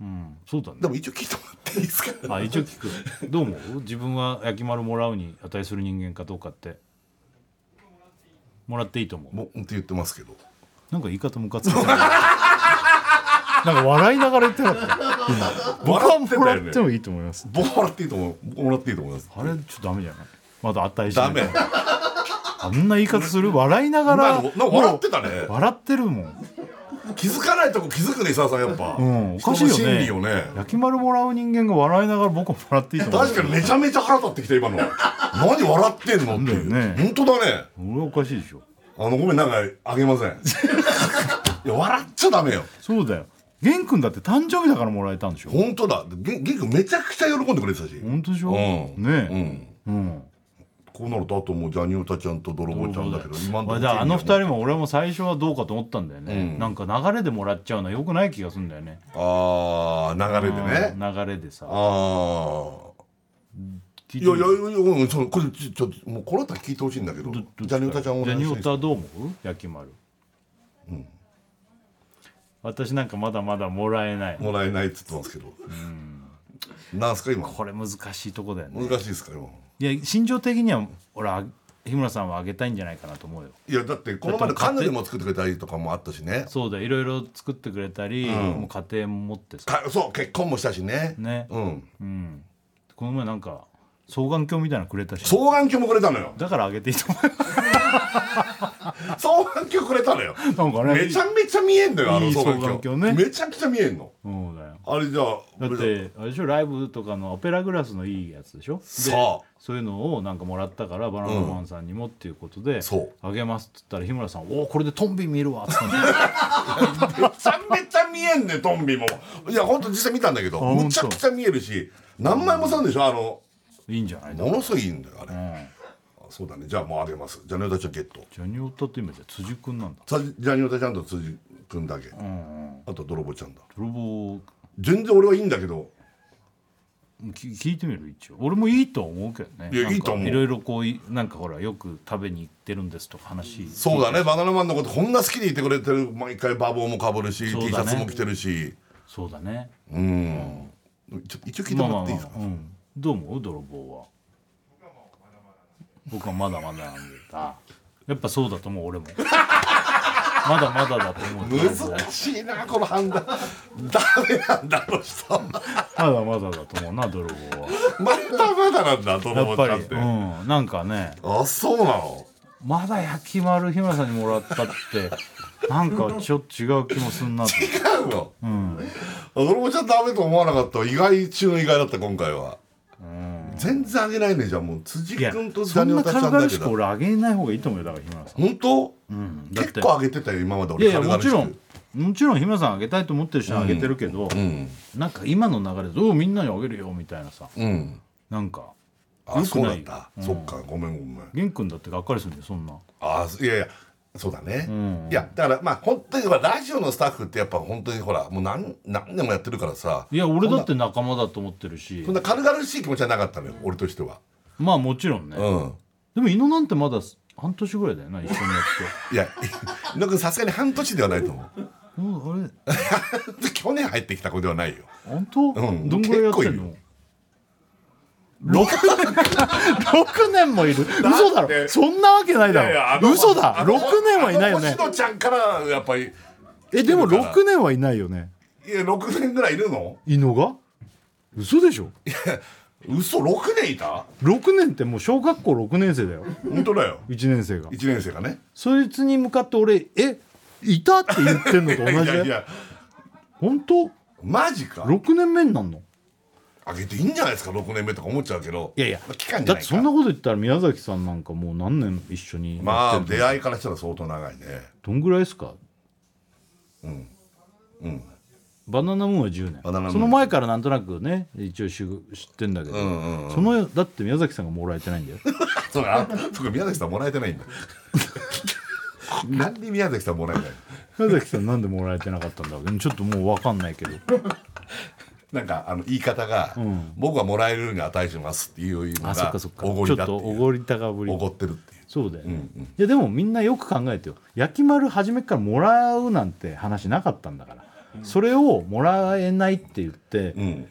うん。そうだね。でも一応聞いてもらっていいですか？あ一応聞く。どう思う？自分は焼き丸もらうに値する人間かどうかって。もらっていいと思う。もうって言ってますけど。なんか言い方ムカつく。なんか笑いながら言ってなかった。今僕はもらってもいいと思います。僕もらっていいと思う。僕もらっていいと思います。あれちょっとダメじゃない？まだ値しダメ。あんな言い方する？笑いながら。なんかなんか笑ってたね。笑ってるもん気づかないとこ気づくね伊沢さんやっぱ、うんおかしいよね。理をね。焼き丸もらう人間が笑いながら僕ももらっていいと思う確かにめちゃめちゃ腹立ってきた今の 何笑ってんのっていう、ね。本当だね。俺はおかしいでしょ。あのごめんなんかあげません。いや笑っちゃダメよ。そうだよ。玄君だって誕生日だからもらえたんでしょ。本当だ。げゲン君めちゃくちゃ喜んでくれてたし。本当でしょ、うん。ねえ。うん。うんこうなるとあともうジャニオタちゃんと泥棒ちゃんだけど今のとこまあの二人も俺も最初はどうかと思ったんだよね、うん。なんか流れでもらっちゃうのはよくない気がするんだよね。ああ流れでね。うん流れでさ。ああ聞いやいやいやうんこれちょっともうこれだったら聞いてほしいんだけどジャニオタちゃんおジャニオタはどう思う？焼き丸。私なんかまだまだもらえない。もらえないって言ってますけどなんすか今？これ難しいとこだよね。難しいですか今？いや心情的には俺は日村さんはあげたいんじゃないかなと思うよ。いやだってこの前のカヌレも作ってくれたりとかもあったしね。そうだよ。いろいろ作ってくれたり、もう家庭も持ってさ。かそう結婚もしたしね。ね。うん。うん。この前なんか双眼鏡みたいなのくれたし。双眼鏡もくれたのよ。だからあげていいと思双眼鏡くれたのようなんかねめちゃめちゃ見えんのよあの双眼鏡。鏡ね。めちゃくちゃ見えんの。そうだよ。あれじゃあだってあれでしょ？ライブとかのオペラグラスのいいやつでしょ？でそう。そういうのをなんかもらったからバナナマンさんにもっていうことで、そう。あげますって言ったら日村さん「おおこれでトンビ見るわ」って言ったんだよめちゃめちゃ見えんねトンビも。いや本当実際見たんだけどあむちゃくちゃ見えるし何枚もさんでしょあのいいんじゃないだものすごいいいんだよあれ、うん。あそうだね。じゃあもうあげます。ジャニオタちゃんゲット。ジャニオタって今じゃ辻君なんだ。さジャニオタちゃんと辻君だけ、うんうん。あと泥棒ちゃんだ。泥棒全然俺はいいんだけど。き聞いてみる？一応。俺もいいとは思うけどね。なんかいやいいと思う。いろいろこういなんかほらよく食べに行ってるんですとか話。そうだね。バナナマンのことこんな好きでいてくれてる。毎回バボーもかぶるし、そう T シだねャツも着てるし。そうだね。うん、ちょ一応聞いてまあまあもらっていいですか、まあうん。どう思う？泥棒は僕はまだまだなんで。あ。やっぱそうだと思う俺も。まだまだだと思う。泥棒は難しいなこの判断。ダメなんだあの人。ま まだまだだと思うな泥棒は。だまだなんだ泥やっぱり棒ちゃんって、うん。なんかね。あそうなの？まだ焼き丸日村さんにもらったって。なんかちょっと違う気もすんなと違うの？うん。泥棒ちゃんダメと思わなかったわ。意外中の意外だった今回は。うん全然あげないねじゃあもう辻君とジそんな軽々しく俺あげない方がいいと思うよだから日村さん。本当、うん。結構あげてたよ今までいやいやもちろんもちろん日村さんあげたいと思ってる人はあげてるけど、うん。なんか今の流れで「おうみんなにあげるよ」みたいなさ。うん。なんかあよくないそうだった、うんそっかごめんごめん。玄君だってがっかりするんだよそんな。あいやいやそうだね、ん。いやだからまあ本当にラジオのスタッフってやっぱ本当にほらもう何何年もやってるからさ。いや俺だって仲間だと思ってるし。そんな軽々しい気持ちはなかったのよ俺としては。まあもちろんね、うん。でも伊野なんてまだ半年ぐらいだよな一緒にやって。いや井野君さすがに半年ではないと思う。うんあれ？去年入ってきた子ではないよ。本当、うん。どんぐらいやってん結構いの6年。6年もいる。嘘だろ。そんなわけないだろ。嘘だ。6年はいないよね。星野ちゃんからやっぱり。えでも来てるから6年はいないよね。いや6年ぐらいいるの？伊野が？嘘でしょ。嘘6年いた？6年ってもう小学校6年生だよ。本当だよ。1年生が。1年生がね。そいつに向かって俺「えいた?」って言ってんのと同じだよ。いやいや本当？マジか。6年目になんの？あげていいんじゃないですか？6年目とか思っちゃうけど。いやいやまあ期間じだってそんなこと言ったら宮崎さんなんかもう何年一緒にまあやってるの出会いからしたら相当長いね。どんぐらいですか？うん。バナナムーンは10年。バナナムーン。その前からなんとなくね一応知知ってんだけど、うんうんうん。そのだって宮崎さんがもらえてないんだよ。そうかそうか宮崎さんもらえてないんだ。なんで宮崎さんもらえない宮崎さんなんでもらえてなかったんだろうちょっともう分かんないけどなんかあの言い方が、僕はもらえるに値しますっていうのがおごちょっりだっていう。とおごりたがぶり。おごってるっていう。そうだよね、いやでもみんなよく考えてよ。焼き丸初めからもらうなんて話なかったんだから、それをもらえないって言って、うん。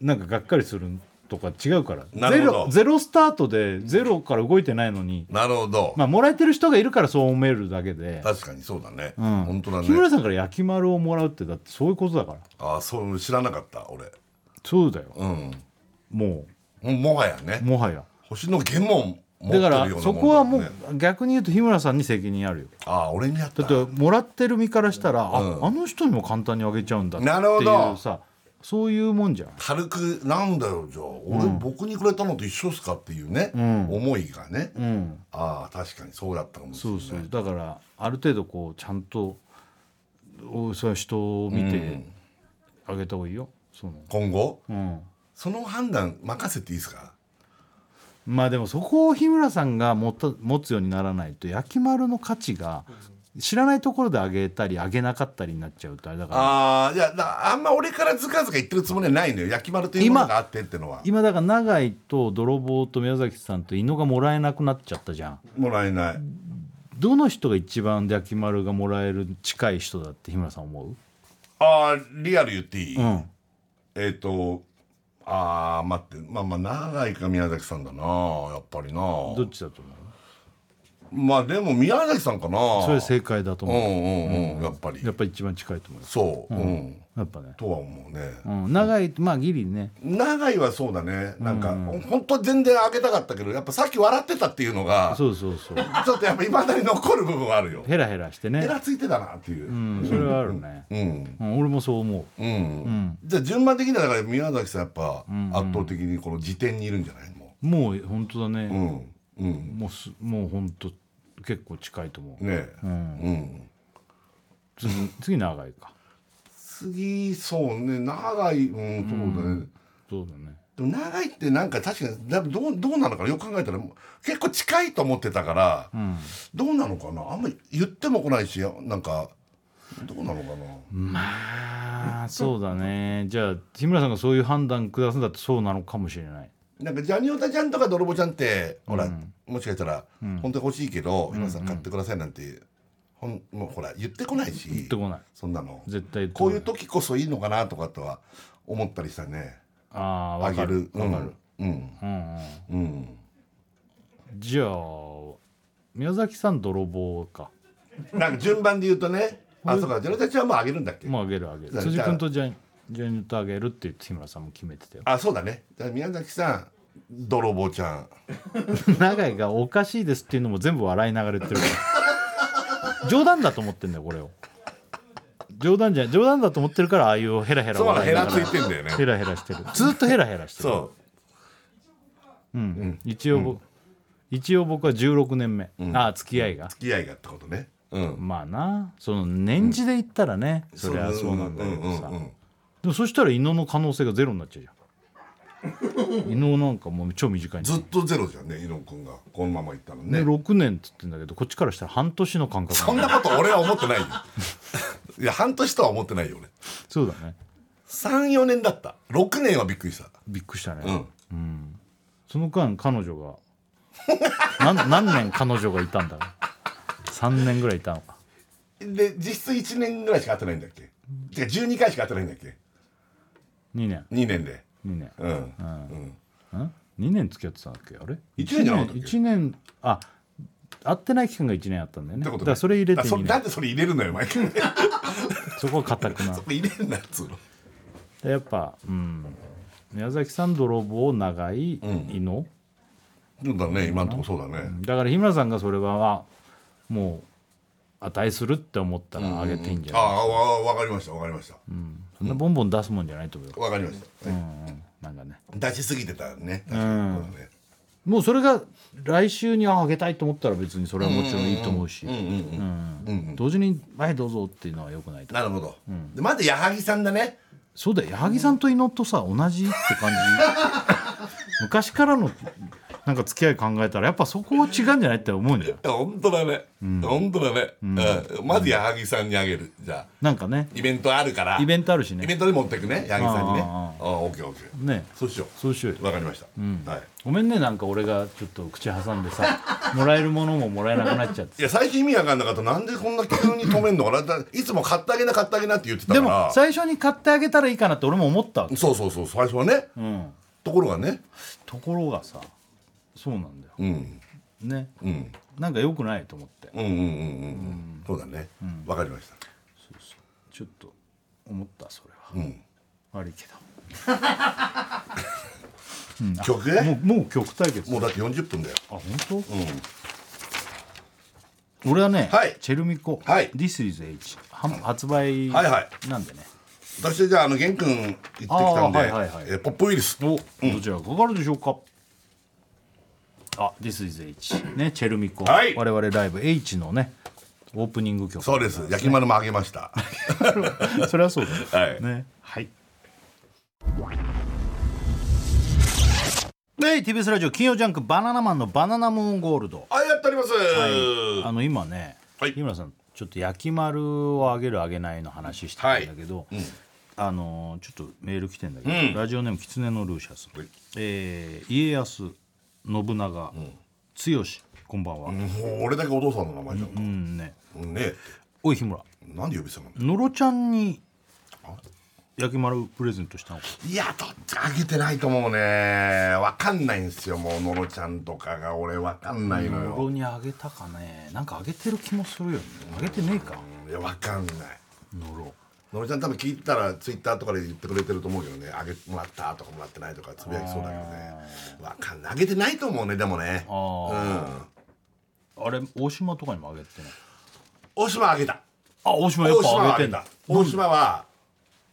なんかがっかりするとか違うから。ゼロゼロスタートでゼロから動いてないのになるほど、まあもらえてる人がいるからそう思えるだけで、確かにそうだね、うん。本当だね。木村さんから焼き丸をもらうってだってそういうことだから。ああそう知らなかった俺。そうだよ。うん。もももはやね。うもはや。星の源もだからそこはもう逆に言うと日村さんに責任あるよ。ああ俺にやった。だってもらってる身からしたら、うん。ああの人にも簡単にあげちゃうんだってなるほど。いうさそういうもんじゃん。軽くなんだよじゃあ。俺、僕にくれたのと一緒っすかっていうね、思いがね、うん。ああ確かにそうだったかもしれない。そうそう。だからある程度こうちゃんとおそういう人を見てあげた方がいいよ。その。今後？うん。その判断任せていいですか？まあでもそこを日村さんが持った持つようにならないと焼き丸の価値が知らないところであげたりあげなかったりになっちゃうとあれだから。ああいやだあんま俺からずかずか言ってるつもりはないのよ。焼き丸というものがあってってのは。今だから永井と泥棒と宮崎さんと伊野がもらえなくなっちゃったじゃん。もらえない。どの人が一番焼き丸がもらえる近い人だって日村さん思う？ああリアル言っていい、うん。えっ、とああ待って。まあまあ長井か宮崎さんだなやっぱりな。どっちだと思う？まあでも宮崎さんかな。それ正解だと思う、うんうんうん、やっぱり。やっぱ一番近いと思うよそう、うん。やっぱね、とは思うね、うん、長いまあギリね。長井はそうだね。なんか、本当全然あげたかったけどやっぱさっき笑ってたっていうのがちそうそうそう。ょっとやっぱいまだに残る部分はあるよ。ヘラヘラしてね。ヘラついてたなっていう。うん。それはあるね、うん。うん、俺もそう思う。うん、じゃあ順番的にはだから宮崎さんやっぱ圧倒的にこの時点にいるんじゃない？ももう本当だね、ううん。うん。もうすもう本当結構近いと思う、ねえ。うん。次次長いか。次そうね。長井うんそうだね、そうだね。でも長井ってなんか確かにだどうどうなのかな？よく考えたら結構近いと思ってたから、どうなのかな？あんまり言っても来ないしなんかどうなのかな、まあそうだね。じゃあ日村さんがそういう判断下すんだってそうなのかもしれないなんかジャニオタちゃんとか泥棒ちゃんってほら、もしかしたら、本当に欲しいけど日村さん買ってくださいなんて、ほんもうほら言ってこないし言ってこない。そんなの。絶対こうい。いう時こそいいのかなとかとは思ったりしたね。あああげ分かるる分かる、うん。うんうん。うん。じゃあ宮崎さん泥棒か。なんか順番で言うとねあそうかジャニオタちゃんはもうあげるんだっけ、もうあげるあげる。辻君とジャニジャニオタあげるって言って日村さんも決めてたよ。あそうだね。じゃあ宮崎さん泥棒ちゃん。永井がおかしいですっていうのも全部笑いながら言ってるから。冗談だと思ってんだよこれを。冗談じゃ冗談だと思ってるからああいうヘラヘラそう笑いヘラついてんだよね。ヘラヘラしてる。ずっとヘラヘラしてる。そう。ん、一応僕、一応僕は16年目、ああ付き合いが。う付き合いがってことね。うん。まあな。その年次で言ったらね、そりゃそうなんだけどさ、うんうんうんでもそしたら伊野の可能性がゼロになっちゃうじゃん。伊野なんかもう超短いんだよ。ずっとゼロじゃんね伊野くんがこのままいったのね。で6年っつってんだけどこっちからしたら半年の感覚そんなこと俺は思ってないよ。いや半年とは思ってないよ俺。そうだね。34年だった。6年はびっくりした。びっくりしたね、うん。その間彼女が 何何年彼女がいたんだろう。3年ぐらいいたのか。で実質1年ぐらいしか会ってないんだっけ？てか12回しか会ってないんだっけ？2年。2年で。2年。うん、うん、ん。2年付き合ってたんだっけあれ？一年じゃなかったっけ？1年あ会ってない期間が1年あったんだよね。だからそれ入れてあそ2年。なんでそれ入れるのよ毎回 そこは固くなそれ入れんなっつうの。でやっぱうん。宮崎さん泥棒長い伊野、そうだね今のとこそうだね、だから日村さんがそれはもう値するって思ったらあげていいんじゃない、ああわわかりましたわかりましたそんなボンボン出すもんじゃないと思うよ、わかりました、うんうん、なんかね。出しすぎてたね。確かにそうだね。もうそれが来週にああげたいと思ったら別にそれはもちろんいいと思うし。うんうんうんうん同時に「はいどうぞ」っていうのはよくないと。なるほど、でまず矢作さんだね。そうだよ。矢作さんと伊野とさ同じって感じ。昔からのなんか付き合い考えたらやっぱそこは違うんじゃないって思うんだよいや本当だね、本当だね、うん。まず矢作さんにあげる。じゃあなんかね。イベントあるから。イベントあるしね。イベントで持ってくね矢作さんにね。あオッケー。オッケーね。そうしよそうしようわかりました、はい。ごめんねなんか俺がちょっと口挟んでさ もらえるものももらえなくなっちゃって。いや最初意味わかんなかった。なんでこんな急に止めんのかなだいつも買ってあげな買ってあげなって言ってたでから。も最初に買ってあげたらいいかなって俺も思ったそうそうそう最初はね、うん。ところがね。ところがさそうなんだよ。うん。ね。うん。なんか良くないと思って。うんうんうんうんうん。そうだね。わ、かりました。ちょっと思ったそれは、うん。悪いけ 曲？どもうもう曲対決。もうだって40分だよ。あ本当、うん。俺はね、はい。チェルミコ、はい。This is H は発売はいはい。なんでね、私じゃああの玄君行ってきたんで、はいはいはい。えーポップウイルス。お、どちらがかかるでしょうかあ This is H ねチェルミコ、はい。我々ライブ H のねオープニング曲。そうです。焼き丸もあげました。それはそうだよはい。ね。はい。で TBS ラジオ金曜ジャンク「バナナマンのバナナムーンゴールド。はいやっております、」あの今ね、はい。日村さんちょっと焼き丸をあげるあげないの話してたんだけど、あのーちょっとメール来てんだけど、うん。ラジオネームキツネのルーシャス、はい。えー家康信長、剛こんばんは、もう俺だけお父さんの名前じゃんか、うんね。うんねおい日村。なんで呼び捨てなんだよ。のろちゃんに焼き丸プレゼントしたのか？いやどっちあげてないと思うね。わかんないんですよもうのろちゃんとかが。俺わかんないののよろにあげたかね。なんかあげてる気もするよね。あげてねえか。いやわかんない。のろのろちゃん多分聞いたらツイッターとかで言ってくれてると思うけどねあげもらったとかもらってないとかつぶやきそうだけどね。わかんない。あげてないと思うねでもね。あうー、ん。あれ大島とかにもあげてない？大島あげた。あ大島やっぱあげてんだ。大島は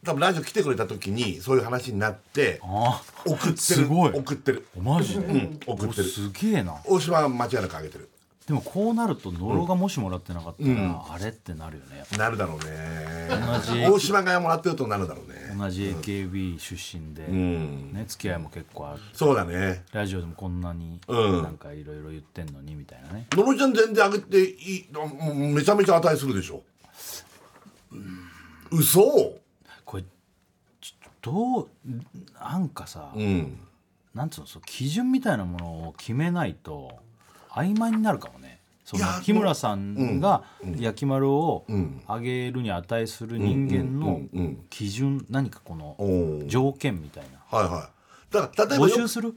多分ラジオ来てくれた時にそういう話になってあ送ってる。すごい。送ってる。あマジで、うん送ってる。おすげえな。大島は間違いなくあげてるでもこうなると野呂がもしもらってなかったら、あれってなるよねなるだろうね。同じ。大島がもらってるとなるだろうね。同じ AKB 出身で、うん。ね付き合いも結構ある。そうだね。ラジオでもこんなにうん。なんかいろいろ言ってんのにみたいなね、のろちゃん全然あげていいめちゃめちゃ値するでしょ。嘘？これちょっとどうなんかさ、うん。なんつうのそう基準みたいなものを決めないと曖昧になるかもね。その日村さんが焼き丸をん。あげるに値する人間の基準何かこの条件みたいな。はいはい。だから例えばよ募集する？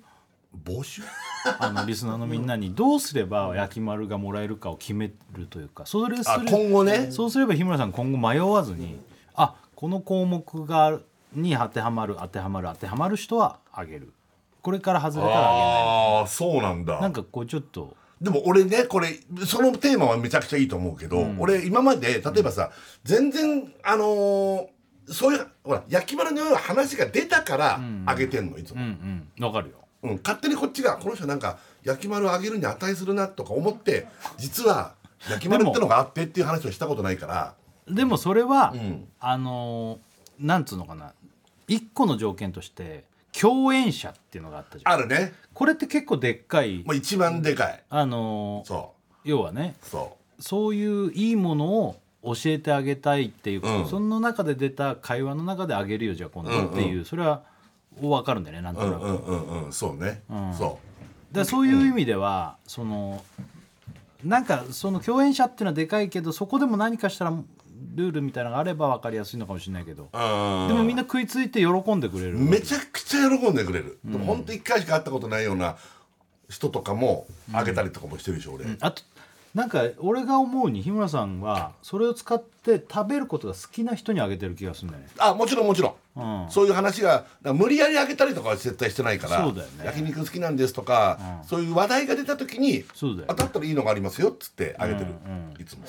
募集？あのリスナーのみんなにどうすれば焼き丸がもらえるかを決めるというかそれすある今後ね。そうすれば日村さん今後迷わずにあこの項目がに当てはまる当てはまる当てはまる人はあげる。これから外れたらあげない。ああそうなんだ。なんかこうちょっとでも俺ねこれそのテーマはめちゃくちゃいいと思うけど、俺今まで例えばさ全然あのーそういうほら焼き丸のような話が出たからあげてんのいつも、うんうん。わかるよ。うん。勝手にこっちがこの人なんか焼き丸あげるに値するなとか思って実は焼き丸ってのがあってっていう話をしたことないから。でもそれは、ん。あのーなんつうのかな。一個の条件として共演者っていうのがあったじゃん。あるね。これって結構でっかい。もう一番でかい。あのーそ要はねう。そそういういいものを教えてあげたいっていう、うん。その中で出た会話の中であげるよじゃあ今度っていう、それは分かるんだよねなんとなく、ううんうんうんうん。そうね、ん。そでそういう意味では、そのなんかその共演者っていうのはでかいけどそこでも何かしたらルールみたいなのがあれば分かりやすいのかもしれないけど、ううんでもみんな食いついて喜んでくれる。めちゃくちゃ喜んでくれる、でも本当一回しか会ったことないような人とかもあげたりとかもしてるでしょ、俺、あとなんか俺が思うに日村さんはそれを使って食べることが好きな人にあげてる気がするんだよね。あもちろんもちろん、うん。そういう話が無理やりあげたりとかは絶対してないからそうだよね。焼肉好きなんですとか、そういう話題が出た時にそうだよね。当たったらいいのがありますよっつってあげてる、うん。いつも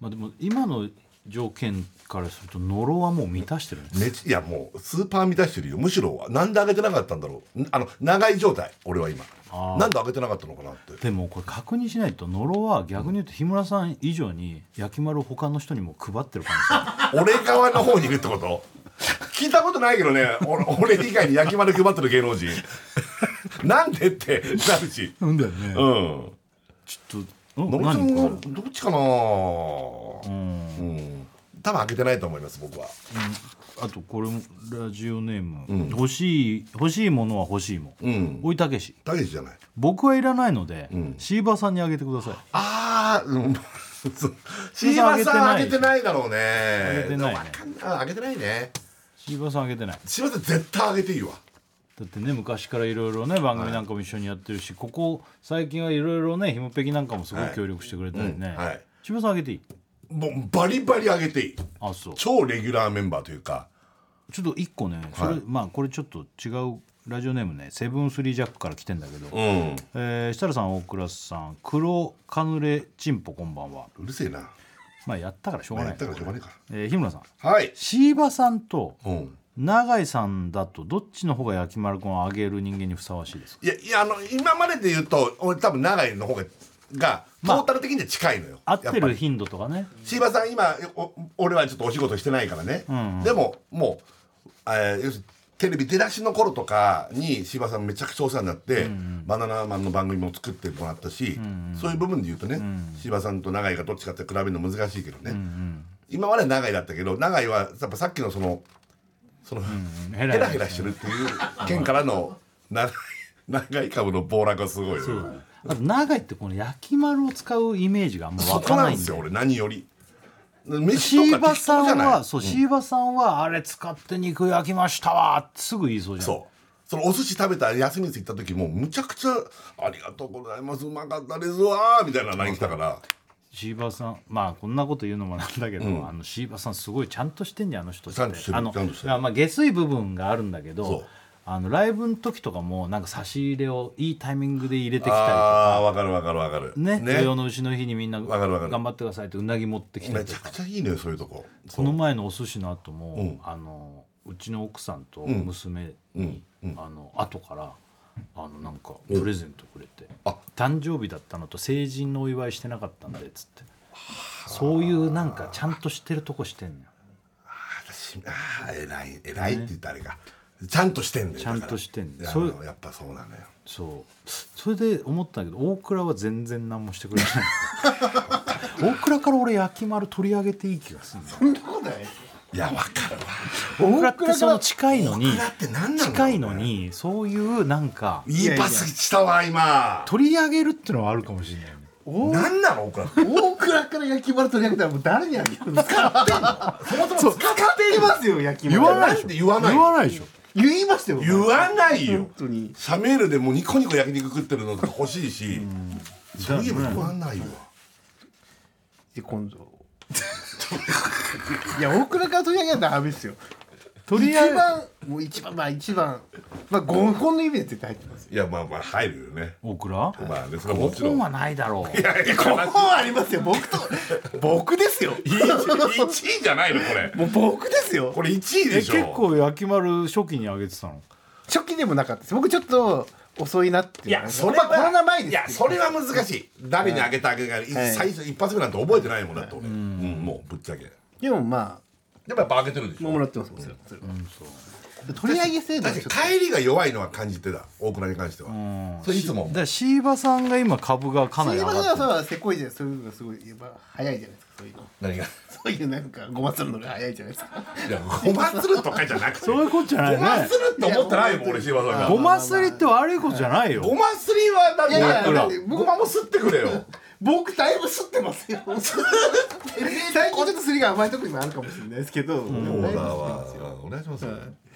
まあでも今の条件からするとノロはもう満たしてるんですいやもうスーパー満たしてるよ。むしろなんであげてなかったんだろう。んあの長い状態。俺は今。なんであげてなかったのかなって。でもこれ確認しないとノロは逆に言うと日村さん以上に焼き丸を他の人にも配ってる可能性。俺側の方にいるってこと？聞いたことないけどね。俺俺以外に焼き丸配ってる芸能人。なんでってなるし。なんだよね。うん。ちょっとおのりちゃんどっちかなうん。多分開けてないと思います僕は。れあとこれもラジオネーム、欲しい欲しいものは欲しいもん、うん。おいたけし。大事じゃない。僕はいらないので、ん。シーバさんにあげてください。ああうん。シーバーさん開けてないだろうね。開けてないね。あ開けてないね。シーバさんあげてない。シーバーさん絶対開けていいわだってね昔からいろいろね番組なんかも一緒にやってるし、ここ最近はいろいろねひもぺきなんかもすごい協力してくれたりね、はいうんはい。シーバさんあげていい？もうバリバリ開けていい。あそう。超レギュラーメンバーというか。ちょっと一個ねそれ、はいまあこれちょっと違うラジオネームねセブンスリージャックから来てんだけど、うん。えー設楽さん大倉さん黒カヌレチンポこんばんは。うるせえな。まあやったからしょうがやない。ったからしょうがないか。えー日村さん。はい。シーバさんとうん永井さんだとどっちの方が焼き丸くんをあげる人間にふさわしいですか？いやいやあの今までで言うと俺多分長井の方ががトまあータル的には近いのよ、合ってる頻度とかね。椎葉さん今お俺はちょっとお仕事してないからね、んうん。でももう、えー要するにテレビ出だしの頃とかに柴さんめちゃくちゃお世話になって、バナナマンの番組も作ってもらったし、そういう部分で言うとね、柴さんと永井がどっちかって比べるの難しいけどね、今までは永井だったけど永井はやっぱさっきのそのその、ヘヘラヘラしてる。っていう。県からの長い長い株の暴落がすごいのよあと永井ってこの焼き丸を使うイメージがあんまそ湧かこないんだよ。俺何より。シ飯とかーバさん適当じゃない。はそう、シーバさんはあれ使って肉焼きましたわってすぐ言いそうじゃん。そう。そのお寿司食べた休みに行った時もむちゃくちゃ「ありがとうございますうまかったですわ」みたいな LINE 来たからシーバさんまあこんなこと言うのもなんだけど、あのシーバさんすごいちゃんとしてんじゃんあの人って。あのまあ下水部分があるんだけどあのライブの時とかもなんか差し入れをいいタイミングで入れてきたりとあかあーわかるわかるわかる。ね土曜の牛の日にみんな頑張ってくださいってうなぎ持ってきためりとか。ちゃくちゃいいのよそういうとこ。この前のお寿司の後も、ん。あのうちの奥さんと娘に、あの後からあのなんかプレゼントくれて、あ。誕生日だったのと成人のお祝いしてなかったんでっつって。そういうなんかちゃんとしてるとこしてんのよ。私ああ偉い偉いって言ったらあれか。ちゃんとしてんのよちゃんとしてんの。だからそういやっぱそうなのよ。そう。それで思ったんだけど大倉は全然何もしてくれない。大倉から俺焼き丸取り上げていい気がするんだよ。そんなことないいやわかるわ。大倉ってその近いのに。近いのにそういうなんかいいパスしたわ今。取り上げるってのはあるかもしれない何なの？オクラ大倉から焼き丸取り上げたらもう誰にあげる？んですかそもそも使っていますよ焼き丸言わないで言わない言わないでしょ。言いましたよ。言わないよ。本当に。シャメールでもうニコニコ焼肉食ってるのとか欲しいし。そういえば言わないわ。で今度いや大倉から取り上げたらダメですよ。取り上げ一番もう一番まあ一番まあ5本の指で絶対入ってますいやまあまあ入るよね。大倉？まあねそれはもちろん。5本はないだろう。いやいや5本ありますよ。僕と僕ですよ。1位じゃないのこれもう僕ですよ。これ1位えでしょ。結構焼き丸初期にあげてたの？初期でもなかったです。僕ちょっと遅いなっていやそれはまあコロナ前ですいやそれは難しい。誰にあげたあげがはい。最初一発目なんて覚えてないもんだって俺。うん。もうぶっちゃけ。でもまでもやっぱあげてるでしあょ。もらってますもん、それは取り上げ制度帰りが弱いのは感じてた。大倉に関しては。それいつもだからシーバさんが今株がかなり杉上がってる。山さんはせこいじゃないそういうのがすごいやっぱ早いじゃないですかそういうの。何が？そういうなんかごまするのが早いじゃないですかいやごまするとかじゃなくて。そういうことじゃないね。ごまするって思ってないもん俺柴田さんごがますりって悪いことじゃないよ。ごますりはだっていやいやほらだってごまも吸ってくれよ。僕だいぶ吸ってますよ。最近ちょっとすりが甘いとこにもあるかもしれないですけど、そうだいぶだわお願いしますよ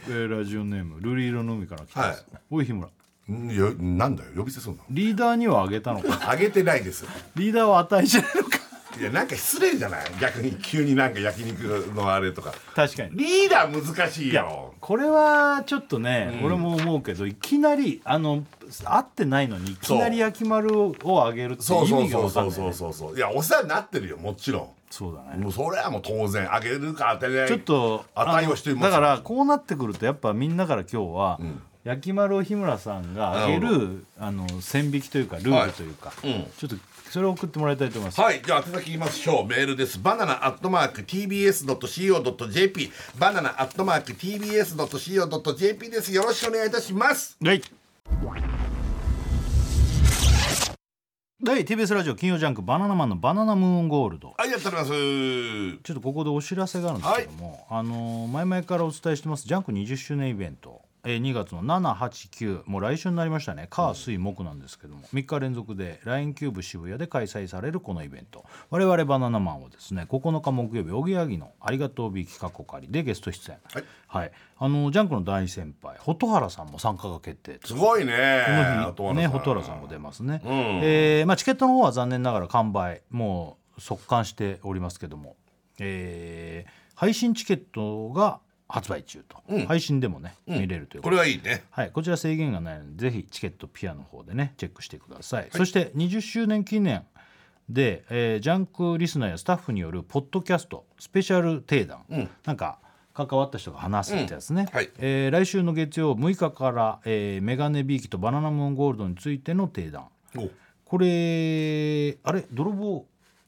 えーラジオネームルリ色の海から来てます、おい日村。んよなんだよ呼び捨てすんの？リーダーにはあげたのか。あげてないです。リーダーは与えじゃないのかいやなんか失礼じゃない？逆に急になんか焼肉のあれとか。確かに。リーダー難しいよ。これはちょっとね、俺も思うけどいきなりあの会ってないのにいきなり焼き丸ををあげるってそうそう意味がそうそ分かんない、ね、うそうそうそう。いやお世話になってるよもちろん。そうだね。もうそれはもう当然あげるか当てないちょっと値をしていますだからこうなってくるとやっぱみんなから今日は、焼き丸を日村さんがあげなるあの線引きというかルールというか、うん。ちょっとそれを送ってもらいたいと思います。はいじゃあ宛先言いましょう。メールです。バナナアットマーク TBS ドット CO ドット JP バナナアットマーク TBS ドット CO ドット JP です。よろしくお願いいたします。はい。第 TBS ラジオ金曜ジャンク「バナナマンのバナナムーンゴールド」はいやっております。ちょっとここでお知らせがあるんですけども、はい、あの前々からお伝えしてますジャンク20周年イベント。えー2月の789もう来週になりましたね。火水木なんですけども。3日連続で LINE キューブ渋谷で開催されるこのイベント。我々バナナマンはですね9日木曜日おぎやはぎの「ありがとうビーキカッコ仮」でゲスト出演。はい。はい、あのジャンクの大先輩蛍原さんも参加が決定。すごいね。この日ね蛍原さん。も出ますね、ん。えーまあ、チケットの方は残念ながら完売もう速乾しておりますけども、えー配信チケットが発売中と、うん。配信でもね、見れるというこことれはいいね。はい、こちら制限がないのでぜひチケットピアの方でねチェックしてください、そして20周年記念で、えージャンクリスナーやスタッフによるポッドキャストスペシャル定談、ん。なんか関わった人が話すってやつね、うん。はい。えー来週の月曜6日から、えーメガネビーキとバナナムーンゴールドについての定談。お。これあれ？泥棒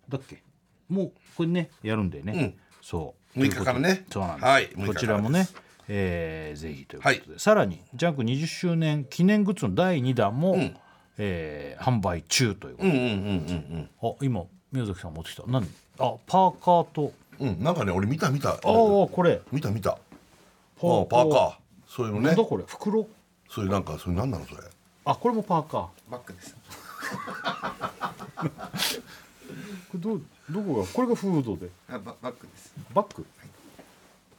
だっけ？もうこれねやるんでね、うん。そう6日からねそうなんです、はい。6日からこちらもねえーぜひということで、はい。さらにジャンク20周年記念グッズの第2弾も、ん。えー販売中ということで、うんうんうんうんあ今宮崎さん持ってきた。何？あパーカーと。うん。うんなんかね俺見た見た。ああこれ。見た見た。あパーパーカー。そういうのね。なんだこれ？袋？そういうなんかそれ何なのそれ。あこれもパーカー。バックです。これどう？どこが？これがフードで。あババックです。バッグ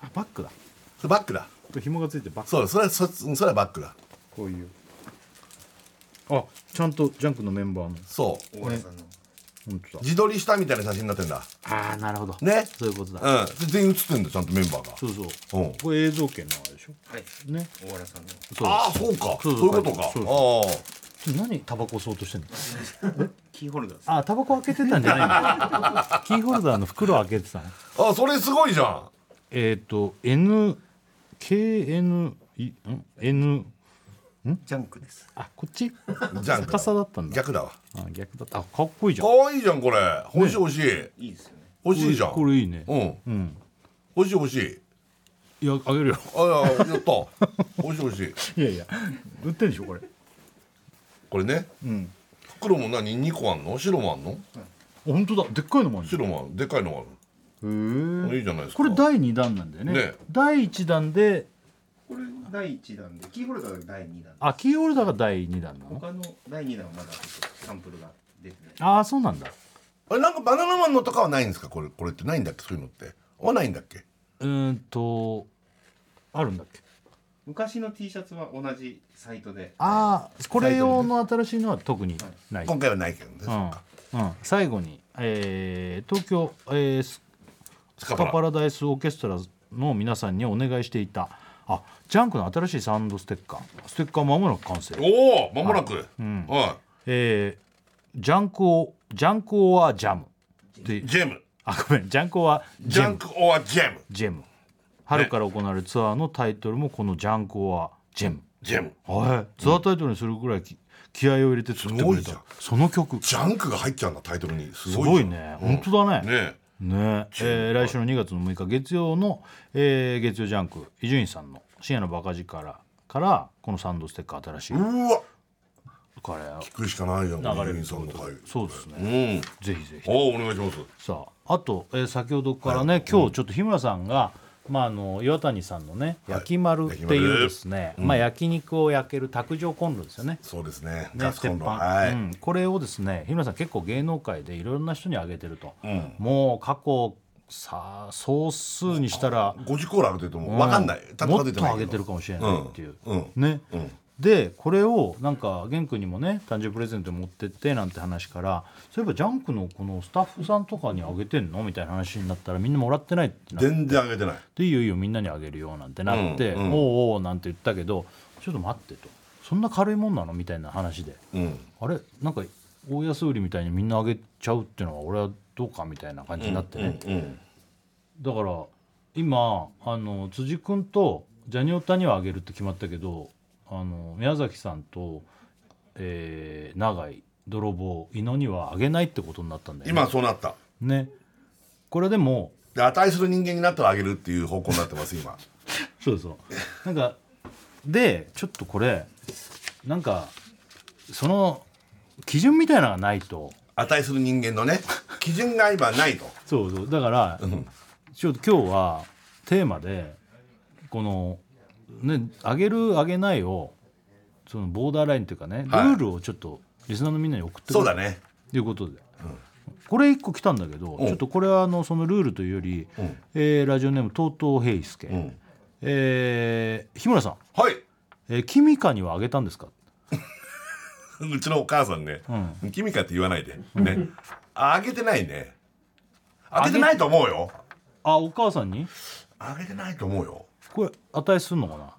あバッグだ。それバッグだ。これ紐がついてバッグそうそれはそそれはバッグだ。こういう。あちゃんとジャンクのメンバーの。そう。大原さんの。本当だ。自撮りしたみたいな写真になってんだ。ああなるほど。ね。そういうことだ、うん。全員写ってんだちゃんとメンバーが。そうそう。うん。これ映像権のあれでしょ？はい。ね。大原さんの。そうああそうか。そそう。ういうことか。そうあ何タバコ吸おうとしてんの？キーホルダーです。あタバコ開けてたんじゃないの？キーホルダーの袋開けてたの？ああそれすごいじゃん。えっ、と NKN いん？N ジャンクです。あこっち？ジャンク逆さだったんだ。逆だわ。あ逆だった。あかっこいいじゃかんわいいじゃんこれ。欲しい欲しい。いいですよね。欲しいじゃん。これいいね。うん。うん。欲しい欲しい。いやあげるよ。あいややった。欲しい欲しい。いやいや売ってんでしょこれこれね。うん。黒も何？2個あんの？白もあんの？本当だ。でっかいのもある白もある。でかいのもあへるいえいじゃないですか。これ第2弾なんだよね。ね。第1弾で。これ第一弾でキーホルダーが第二弾あキーホルダーが第2弾なの？他の第二弾はまだサンプルが出てない。ああそうなんだ。あれなんかバナナマンのとかはないんですか？これこれってないんだっけ？そういうのって。はないんだっけ？うーんとあるんだっけ？昔の T シャツは同じサイトで。ああこれ用の新しいのは特にない、今回はないけどね、そうん。うん、最後に、えー東京、えーススカパラダイスオーケストラの皆さんにお願いしていたあジャンクの新しいサウンドステッカー。ステッカーまもなく完成、おおまもなく、ん。はえー Junk or Junk or Jam Gem。あごめん。 Junk or ジ Junk or Gem。Gem 春から行われるツアーのタイトルもこの Junk or Gem Gem。はい。ツアータイトルにするぐらいき気合を入れて作ってくれた。その曲ジャンクが入っちゃうんだタイトルにすすごいじゃん。本当だね。ねねえ。ー来週の2月の6日月曜の、えー月曜ジャンク伊集院さんの深夜のバカ力からこのサンドステッカー新しい。うわ。これ聞くしかないじゃん流れさんの回。そうですね、うん。ぜひぜひ。おおお願いします。さああと、えー先ほどからね、今日ちょっと日村さんが、まあ、あの岩谷さんのね焼き丸っていうですね、まあ、焼肉を焼ける卓上コンロですよね。そうですね。ねはい、うん、これをですね日村さん結構芸能界でいろんな人にあげてると、ん。もう過去さあ総数にしたら50コーラ上げてるともう分かんない。たもっと出てないけど。上げてるかもしれないっていう、うん。ね、うんでこれをなんか玄君にもね誕生日プレゼントに持ってってなんて話からそういえばジャンクのこのスタッフさんとかにあげてんのみたいな話になったらみんなもらってないってなって全然上げてない。でいいよいいよみんなにあげるよなんてなって、うんうんおうおうなんて言ったけどちょっと待ってと。そんな軽いもんなのみたいな話で。うん。あれ？なんか大安売りみたいにみんなあげちゃうっていうのは俺はどうかみたいな感じになってね、うん。だから今あの辻君とジャニオタにはあげるって決まったけどあの宮崎さんと、えー永井泥棒伊野にはあげないってことになったんだよね。今そうなった。ね。これでもで値する人間になったらあげるっていう方向になってます今。そうそう。なんかでちょっとこれなんかその基準みたいなのがないと。値する人間のね 基準が今ないと。そうそう。だから、ちょっと今日はテーマでこのね上げる上げないをそのボーダーラインというかね、はい。ルールをちょっとリスナーのみんなに送ってくれ。そうだね。ということで、これ一個来たんだけど、うん。ちょっとこれはあのそのルールというより、うん。えーラジオネーム TOTO 平介、ん。えー日村さん、はい。えー、キミカにはあげたんですか？うちのお母さんね「君か」って言わないで。ね。あげてないね。あげてないと思うよ。あお母さんに？あげてないと思うよこれ値するのかな？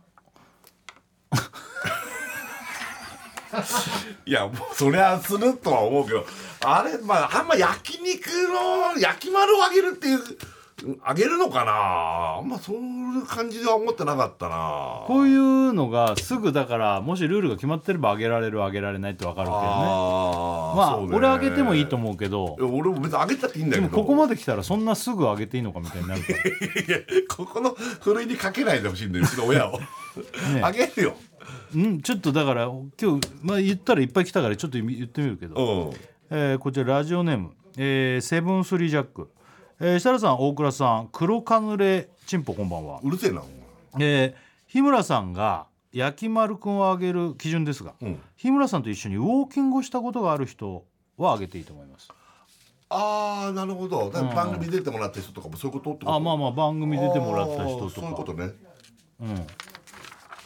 いやもうそりゃするとは思うけどあれまああんま焼肉の焼き丸をあげるっていうあげるのかな？あんまそういう感じでは思ってなかったな。こういうのがすぐだからもしルールが決まってれば上げられる上げられないって分かるけどね。まあ、ね。俺上げてもいいと思うけど。俺も別にあげたっていいんだでけど。もここまで来たらそんなすぐ上げていいのかみたいになるからいやここのふるいにかけないでほしいんだようちの親を、あげるよ。うんちょっとだから今日、まあ、言ったらいっぱい来たからちょっと言ってみるけど、うん。えーこちらラジオネーム、えーセブンスリージャック、えー設楽さん大倉さん黒カヌレチンポこんばんは、うるせえなお前。えー日村さんが焼き丸くんをあげる基準ですが、うん。日村さんと一緒にウォーキングをしたことがある人はあげていいと思います。ああなるほど。番組出てもらった人とかもそういうことってこと？あまあまあ番組出てもらった人とか。そういうことね。うん、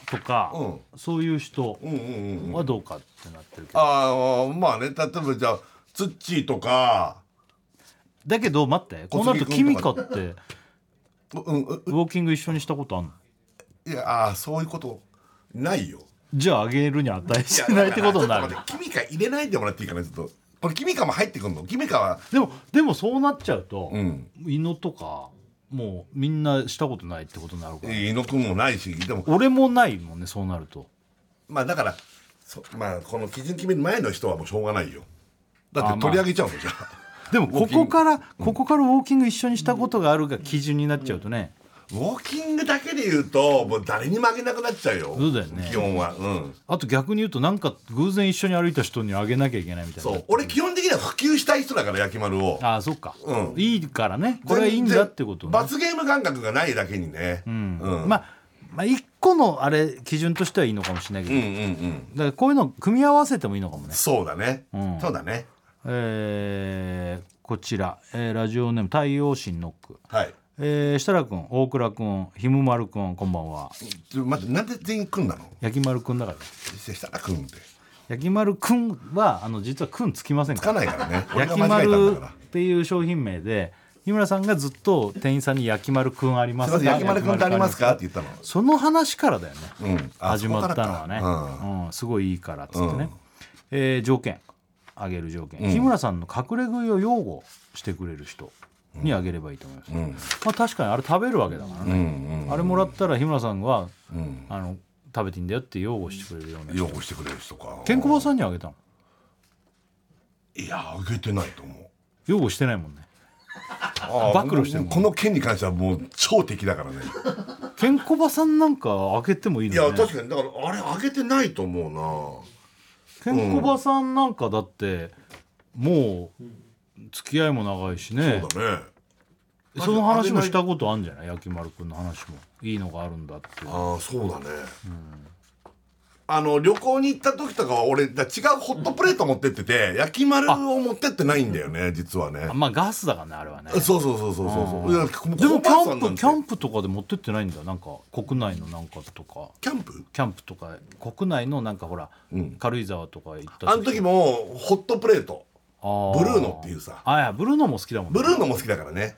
とか、うん。そういう人うんうんうんはどうかってなってるけど、ああまあね。例えばじゃあツッチーとかだけど待ってこうなると小杉君君か。とかって。うんうんウォーキング一緒にしたことあんの？いやあーそういうことないよ。じゃああげるに値しないってことになる。キミカ入れないでもらっていいかなちょっと。これキミカも入ってくんの？キミカは。でもでもそうなっちゃうと、うん。胃のとかもうみんなしたことないってことになるから、くんもないしでも。俺もないもんねそうなると。まあだからそまあこの基準決める前の人はもうしょうがないよ。だあまあ。って取り上げちゃうのじゃあでもここからここからウォーキング一緒にしたことがあるが基準になっちゃうとね、ウォーキングだけで言うともう誰にもあげなくなっちゃうよ。そうだよね。基本は。うん。あと逆に言うとなんか偶然一緒に歩いた人にあげなきゃいけないみたいな。そう。俺基本的には普及したい人だから焼き丸を。ああそっか、うん。いいからね。これはいいんだってことね。罰ゲーム感覚がないだけにね。うん。うん。まあまあ一個のあれ基準としてはいいのかもしれないけど、うんうんうん。だからこういうの組み合わせてもいいのかもね。そうだね、ん。そうだねえーこちら、えーラジオネーム太陽神ノック、はい。えー、設楽君大倉君ひむまる君こんばんは。ちょ待ってなんで全員来んなの？焼き丸君だから。設楽君って焼き丸君はあの実は君つきませんつかからないからね。俺焼きが間違えたん丸だから。っていう商品名で日村さんがずっと店員さんに焼き丸くんありますすいません焼き丸君ってありますか？って言ったの。その話からだよね、うん。あ始まったのはね、そこからか。うんすごいいいからっつってね、うん。えー条件あげる条件、うん。日村さんの隠れ食いを擁護してくれる人にあげればいいと思います、うん。まあ、確かにあれ食べるわけだからうんね、うん。あれもらったら日村さんはうん。あの食べていいんだよって擁護してくれるような。擁護してくれる人か。ケンコバさんにあげたの？いやあげてないと思う。擁護してないもんね。あ暴露してるもんこの件に関してはもう超敵だからね。ケンコバさんなんかあげてもいいいのね。や確かに。だからあれあげてないと思ケンコバさんなんかだってもう付き合いも長いしね。そうだね。その話もしたことあるんじゃない？焼き丸くんの話も。いいのがあるんだってああそうだね、あの旅行に行った時とかは俺だ違うホットプレート持ってってて焼き丸を持ってってないんだよね実はね。まあガスだからねあれはね。そうそうそうそうそうそう。いやでもキャンプキャンプとかで持ってってないんだなんか国内のなんかとか。キャンプ？キャンプとか国内のなんかほら、ん。軽井沢とか行ったあの時もホットプレート。ブブルーノっていうさ。あいやブルーノも好きだもんね。ブルーノも好きだからね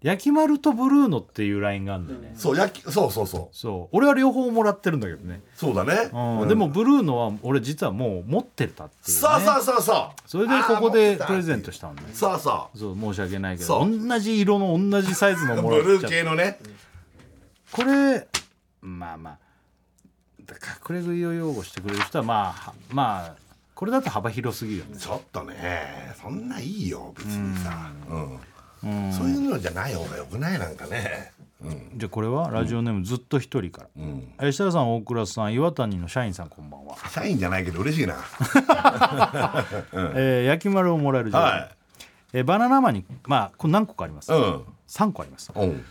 焼き丸とブルーノっていうラインがあるんだよね、そう焼きそうそうそう。そう。俺は両方もらってるんだけどね、そうだね、うん。うん。でもブルーノは俺実はもう持ってたっていう、ね、そうそうそうそうそれでここでプレゼントしたたんだよそうそそう申し訳ないけど。同じ色の同じサイズのもらっちゃった。系のね。これまあまあ。隠れ食いを擁護してくれる人はまあはまあこれだと幅広すぎるよね。ちょっとねそんないいよ別にさ。うん、そういうのじゃない方がよくないなんかね。じゃあこれはラジオネームずっと一人から、え設楽さん大倉さん岩谷の社員さんこんばんは、社員じゃないけど嬉しいな。えー焼き丸をもらえる情報、はえーバナナマンにまあこれ何個かあります、いうん。3個あります。うん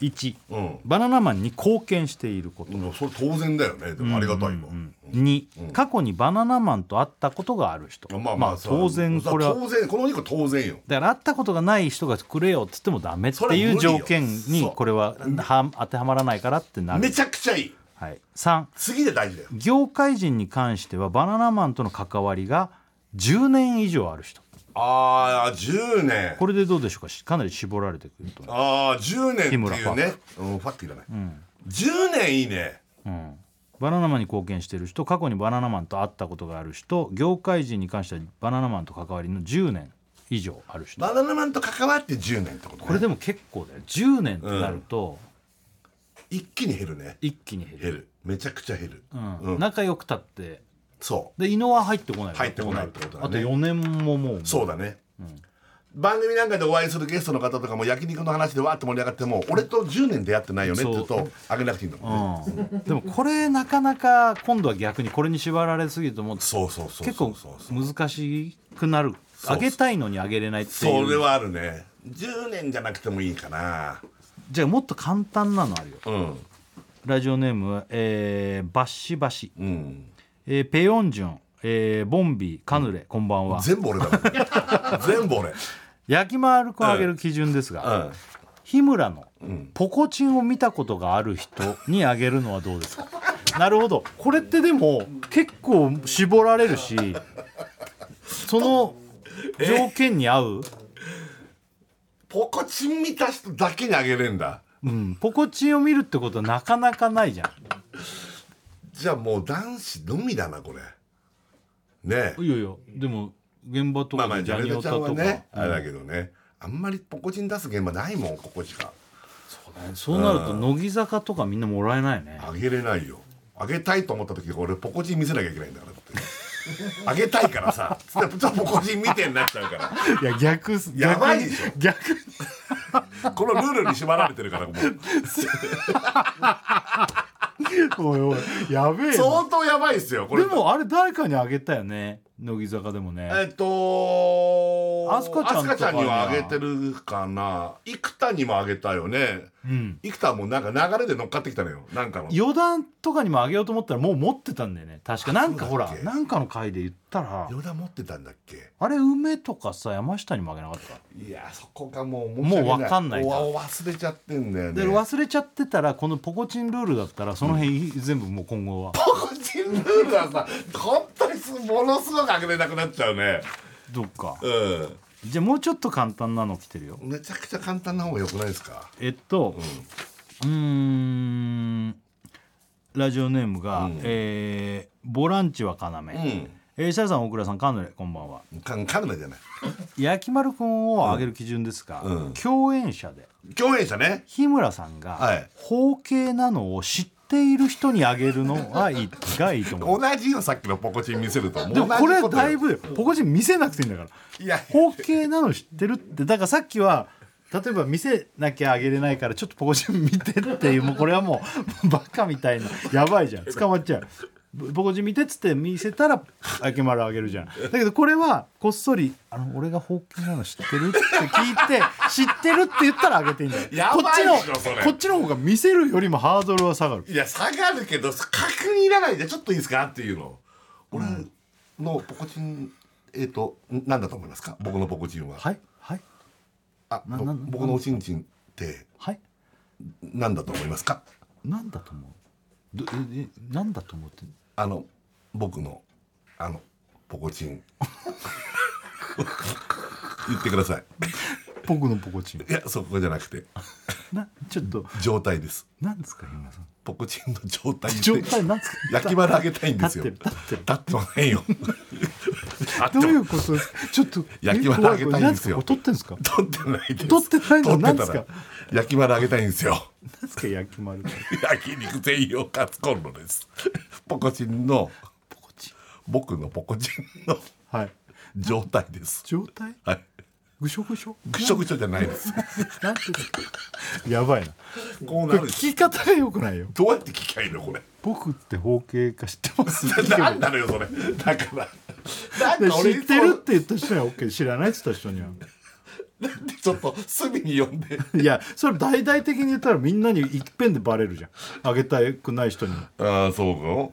1、うん。バナナマンに貢献していること、うんそれ当然だよね。でもありがたいもん2、過去にバナナマンと会ったことがある人。まあまあ当然これは当然この2個当然よ。だから会ったことがない人がくれよって言ってもダメっていう条件にこれはは当てはまらないからってなる。めちゃくちゃいい。はい、3次で大事だよ。業界人に関してはバナナマンとの関わりが10年以上ある人ああ10年。これでどうでしょうか？しかなり絞られてくるとああ10年っていうね。うんファックいらない、10年いいね。うん。バナナマンに貢献している人過去にバナナマンと会ったことがある人業界人に関してはバナナマンと関わりの10年以上ある人。バナナマンと関わって10年ってことね。これでも結構だよ。10年ってなると一気に減るね。一気に減る、減る。めちゃくちゃ減る、うん。仲良くたってそで伊野は入ってこない入ってこないってことだね。あと4年ももう。うそうだね、番組なんかでお会いするゲストの方とかも焼肉の話でわーって盛り上がっても俺と10年出会ってないよねって言う。とあげなくていいんだもんね、うん、でもこれなかなか今度は逆にこれに縛られすぎると思う。そうそうそう結構難しくなる。あげたいのにあげれないっていう。それはあるね。10年じゃなくてもいいかな。じゃあもっと簡単なのあるよ。うん。ラジオネーム、えーバッシバシ、うんえーペヨンジュン、えーボンビーカヌレ、こんばんは。全部俺だ全部俺。焼き丸くんあげる基準ですが、うん。日村のポコチンを見たことがある人にあげるのはどうですか？なるほど。これってでも結構絞られるしその条件に合う、ポコチン見た人だけにあげれんだ。うん、ポコチンを見るってことはなかなかないじゃんじゃあもう男子のみだなこれ。ねえ。いやいやでも現場とまあまあかでジャニオタとか、ねあれだけどね。あんまりポコチン出す現場ないもんここしか。そうなると乃木坂とかみんなもらえないね。あげれないよ。あげたいと思った時俺ポコチン見せなきゃいけないんだからって。あげたいからさ。ちょっとポコチン見てになっちゃうから。いや逆すやばいでしょ。逆に このルールに縛られてるからもうおいおいやべえな。相当やばいっすよこれ。でもあれ誰かにあげたよね乃木坂でもね。えっとアスカちゃんちゃんにはあげてるかな。生田にもあげたよね。うん。生田はもうなんか流れで乗っかってきたのよ。なんかの。余談とかにもあげようと思ったらもう持ってたんだよね。確か。なんかほらなんかの回で言ったら。余談持ってたんだっけ？あれ梅とかさ山下にもあげなかった？いやそこがもうもう分かんない忘れちゃってんだよね。で忘れちゃってたらこのポコチンルールだったらその辺全部もう今後は。ポコチン？ルールはさ本当にすものすごくあげれなくなっちゃうね。どっか。うじゃあもうちょっと簡単なの来てるよ。んめちゃくちゃ簡単な方がよくないですか？えっとうーんラジオネームが、えーボランチは要」うん。えー、設楽さん大倉さんカヌレこんばんは。かカルナじゃない。焼き丸くんを上げる基準ですが、うん。共演者で。共演者ね。日村さんがはい。包茎なのを知っている人にあげるのがいいがいいと思う。同じよさっきのポコチン見せると。でもこれだいぶポコチン見せなくていいんだから。いや。包茎なの知ってるって。だからさっきは例えば見せなきゃあげれないからちょっとポコチン見てっていうもうこれはもう バカみたいな。やばいじゃん。捕まっちゃうポコチン見てっつって見せたら あけ丸あげるじゃん。だけどこれはこっそり「あの俺が包茎なの知ってる?」って聞いて「知ってる?」って言ったらあげていいんだよ。やばこっちいでしょそれ。のこっちの方が見せるよりもハードルは下がる。いや下がるけど確認いらないでちょっといいですかっていうの。俺のポコチンえっ、とんなんだと思いますか？僕のポコチンは。はいはい。あぼなな僕のおちんちんってはい。なんだと思いますか？なんだと思う？どええなんだと思ってあの僕のあのポコチン。言ってください。僕のポコチン。いやそこじゃなくて。なちょっと。状態です。なんですか日村さん。ポコチンの状態で状態なんですか。焼き丸あげたいんですよ。立ってる立ってる。立ってませんよ。どういうことですか？ちょっと焼き丸あげたいんですよ。え怖い怖い。何ですか？これ撮ってんです。か取ってないです取ってないの何ですか？ら焼き丸あげたいんですよ。何ですか焼き丸。焼肉専用カツコンロです。ポコチンの。ポコチン。僕のポコチンの。はい。状態です。状態？はいぐしょぐしょ？ぐしょぐしょじゃないです。なんてやばいな。こうなる。聞き方がよくないよ。どうやって聞きゃいいのこれ？僕って包茎か知ってます？何なのよそれ。だから。なんでか俺知ってるって言った人には OK 知らないって言った人には ちょっと隅に読んで。いやそれ大々的に言ったらみんなにいっぺんでバレるじゃん。あげたくない人にも。ああそう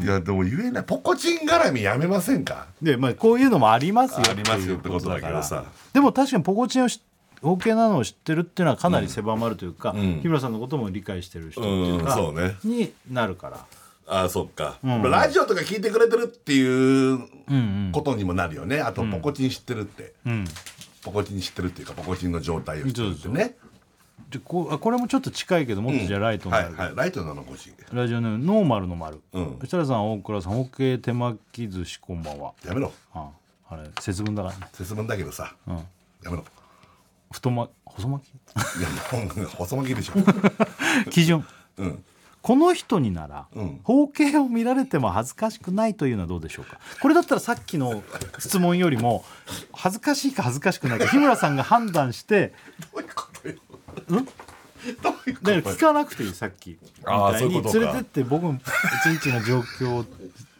か、いやでも言えない。ポコチン絡みやめませんか？でまあこういうのもありますよ。ありますよってことだけどさ。でも確かにポコチンを知包茎なのを知ってるっていうのはかなり狭まるというか、ん。日村さんのことも理解してる人っていうか、うんそうね。になるから。ああそっか、ん。ラジオとか聞いてくれてるっていううんうん。ことにもなるよね。あとポコチン知ってるって、うんポコチン知ってるっていうかポコチンの状態を知ってるってねでこうあこれもちょっと近いけどもっとじゃあライトになる、はいはい。ライトなの欲しいラジオネームノーマルの丸、うん。設楽さん大倉さん包茎手巻き寿司こんばんは。やめろ。ああれ節分だから。ね、節分だけどさうん、やめろ。太ま細巻いやもう細巻きでしょ。き 基準。うんこの人になら、うん。包茎を見られても恥ずかしくないというのはどうでしょうか？これだったらさっきの質問よりも恥ずかしいか恥ずかしくないか日村さんが判断してどういうことよ。うん？どういうこだから聞かなくていいさっき。みたいに。連れてって僕も一日の状況っ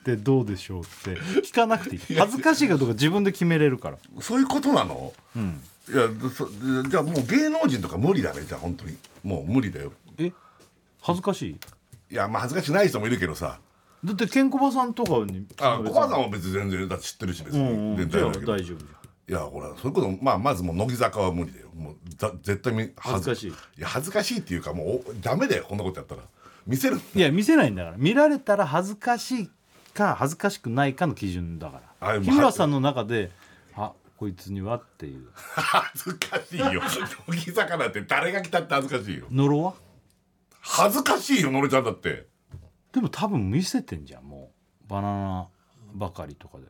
てどうでしょうって。聞かなくていい。恥ずかしいかどうか自分で決めれるから。とそういうことなの？うん。いやそじゃあもう芸能人とか無理だねじゃあ本当に。もう無理だよ。え恥ずかしい？いやまあ恥ずかしない人もいるけどさ。だってケンコバさんとかに。あ小川さんは別に全然だって知ってるし別うんにうん。じゃあ全然だけど。大丈夫じいやほらそういうことまあまずもう乃木坂は無理だよ。もうざ絶対み恥ずかしい。いや恥ずかしいっていうかもうおダメだよこんなことやったら。見せる。ゃんいや見せないんだから。見られたら恥ずかしいか恥ずかしくないかの基準だから。あでも日村さんの中であこいつにはっていう。恥ずかしいよ。乃木坂なんて誰が来たって恥ずかしいよ。ノロは？恥ずかしいよのりちゃんだって。でも多分見せてんじゃんもう。バナナばかりとかで。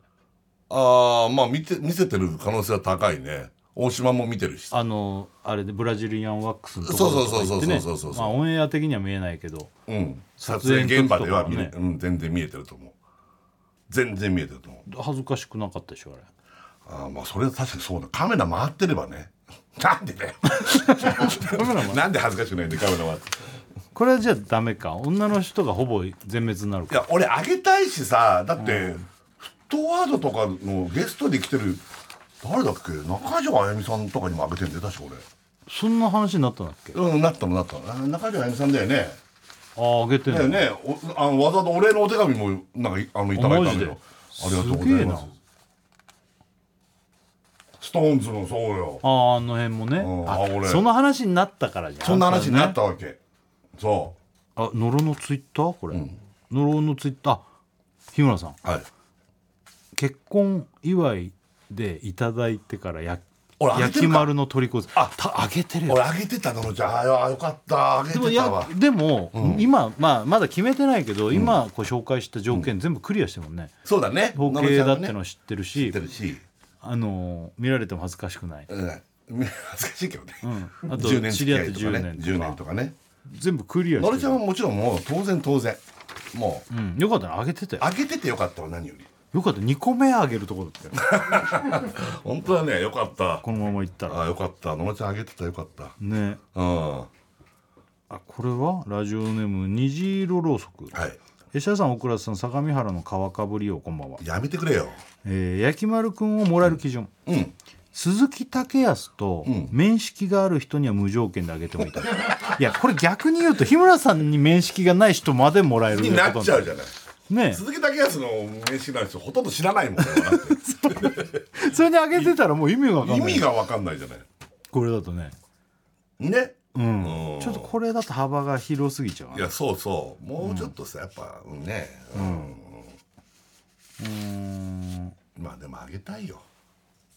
ああまあ見て見せてる可能性は高いね。大島も見てるしあのあれでブラジリアンワックスのところとか行ってね。そうそうそうそうそうそうまあオンエア的には見えないけどうん撮撮影影現場では見れうん、全然見えてると思う全然見えてると思う恥ずかしくなかったでしょあれああまあそれは確かにそうだカメラ回ってればねなんでだよなんで恥ずかしくないんでカメラ回ってこれはじゃあダメか。女の人がほぼ全滅になるか。いや俺あげたいしさだって、フットワードとかのゲストで来てる誰だっけ？中条あやみさんとかにもあげてんで確かそんな話になったんだっけ？俺うんなったのなったの。あ中条あやみさんだよね。あああげてんの。だよね。おあのわざわざお礼のお手紙もなんかいあのいただいたのよ。あありがとうございます。ストーンズのそうよ。あああの辺もね。ん。ああ俺その話になったからじゃん。そんな話になっねたわけそあノロのツイッター？これ、ノロのツイッター？あ日村さん。うはい。結婚祝いでいただいてからや俺あげてるか？焼き丸の虜です。あたあげてるよ俺あげてたののちゃん。あよかった。あげでもてたわ。でも、今、まあ、まだ決めてないけど今こう紹介した条件全部クリアしてるもんね、そうだね。包茎だってのは知ってるし、知ってるしあの見られても恥ずかしくない、うん恥ずかしいけどね。うん、あと10年知り合って付き合いとか10ね年とか。10年とかね全部クリアのりちゃんはもちろんもう当然当然。もう。うん、よかったね。あげてたよ。あげててよかったわ何より。よかった。2個目あげるとこだったよ。本当だねよかった。このままいったら。あよかった。のりちゃんあげてたよかった。ね。うん。はあこれは？ラジオネーム虹色ろうそく。い。えしゃさん大倉さん相模原の川かぶりをこんばんは、やめてくれよ。えー、焼き丸くんをもらえる基準、うん鈴木武康とん。面識がある人には無条件であげてもいいと、いやこれ逆に言うと日村さんに面識がない人までもらえるになっちゃうゃじゃないんね鈴木武康の名刺なんてほとんど知らないもん それにあげてたらもう意味が分かんない。意味が分かんないじゃない。これだとね。ね。うん。うん。ちょっとこれだと幅が広すぎちゃうな。いやそうそう。もうちょっとさやっぱうんね。うん。うーん。まあでもあげたいよ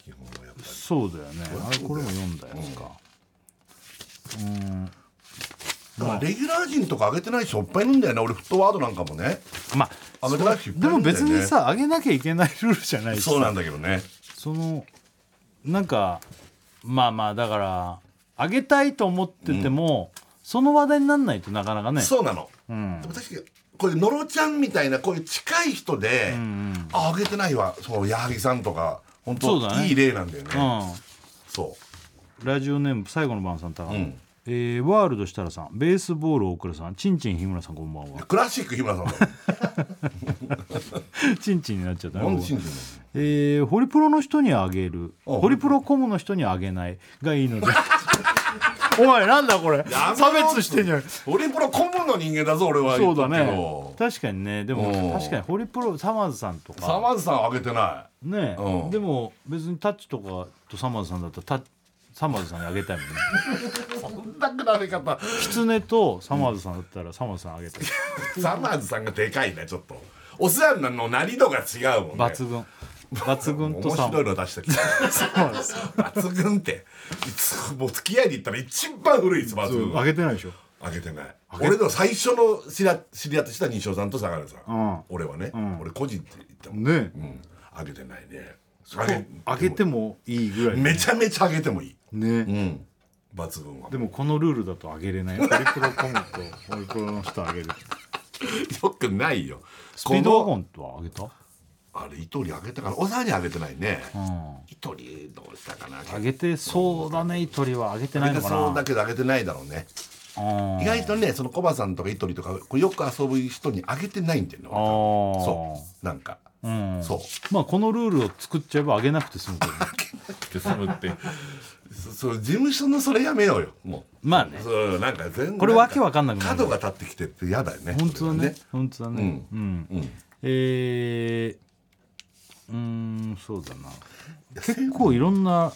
基本はやっぱり。そうだよね。あれこれも読んだやつか。うん。だからレギュラー陣とか上げてない人いっぱいいるんだよね俺フットワードなんかもね。まあ上げてない人いっぱでもいいるんだよね。別にさあげなきゃいけないルールじゃないしさ。そうなんだけどね。そのなんかまあまあだからあげたいと思ってても、その話題にならないとなかなかね。そうなの。うん。でも確かにこういうのろちゃんみたいなこういう近い人で、ああげてないわ。そう矢作さんとか本当、ね。いい例なんだよね、うん。そラジオネーム最後の晩さん高野、うんえーワールド設楽さんベースボール大倉さんチンチン日村さんこんばんは。うクラシック日村さんだ チンチンになっちゃったねなんで信じるえーホリプロの人にあげる。あホリプロコムの人にあげないがいいので。お前なんだこれ？やめろ差別してんじゃん。のホリプロコムの人間だぞ俺はそうだ言っとくけね。ど確かにね。でもうん。確かにホリプロサマーズさんとサかマーズさんあげてなねうん。でも別にタッチとかとサマーズさんだったらタッサマーズさんにあげたいもんね。いそんなくなり方。キツネとサマーズさんだったらサマーズさんあげたい。サマーズさんがでかいねちょっと。お世話のなり度が違うもんね。抜群。抜群と面サマ白いの出してきた。抜群っていつもう付き合いで言ったら一番古いです抜群あげてないでしょ。あげてない。俺の最初の知り合知り合ってした西尾さんと相良さん、うん。俺はね、ん。俺個人って言ったもん、ね。うん、あげてないね。あげあげてもいいぐらいめちゃめちゃあげてもいいね。うん。抜群は。でもこのルールだとあげれない。ホリプロコムとホリプロの人あげる。よくないよ。スピードワゴンとはあげた？あれ糸にあげたかな？おさにあげてないね。うん。糸にどうしたかな？あげてそうだね。イトリはあげてないのかな？そうだけどあげてないだろうね。うん。意外とねそのコバさんとかイトリとかよく遊ぶ人にあげてないんだよねそう。なんかうん。そう。まあこのルールを作っちゃえばあげなくて済むけどね。ってそのって。そ そう事務所のそれやめようよもまあね。うそうなんか全これわけわかんなくなる。角が立ってきてって嫌だよね。本当だね。そ本当だね。うん。れはねえーうーんそうだな。結構いろんな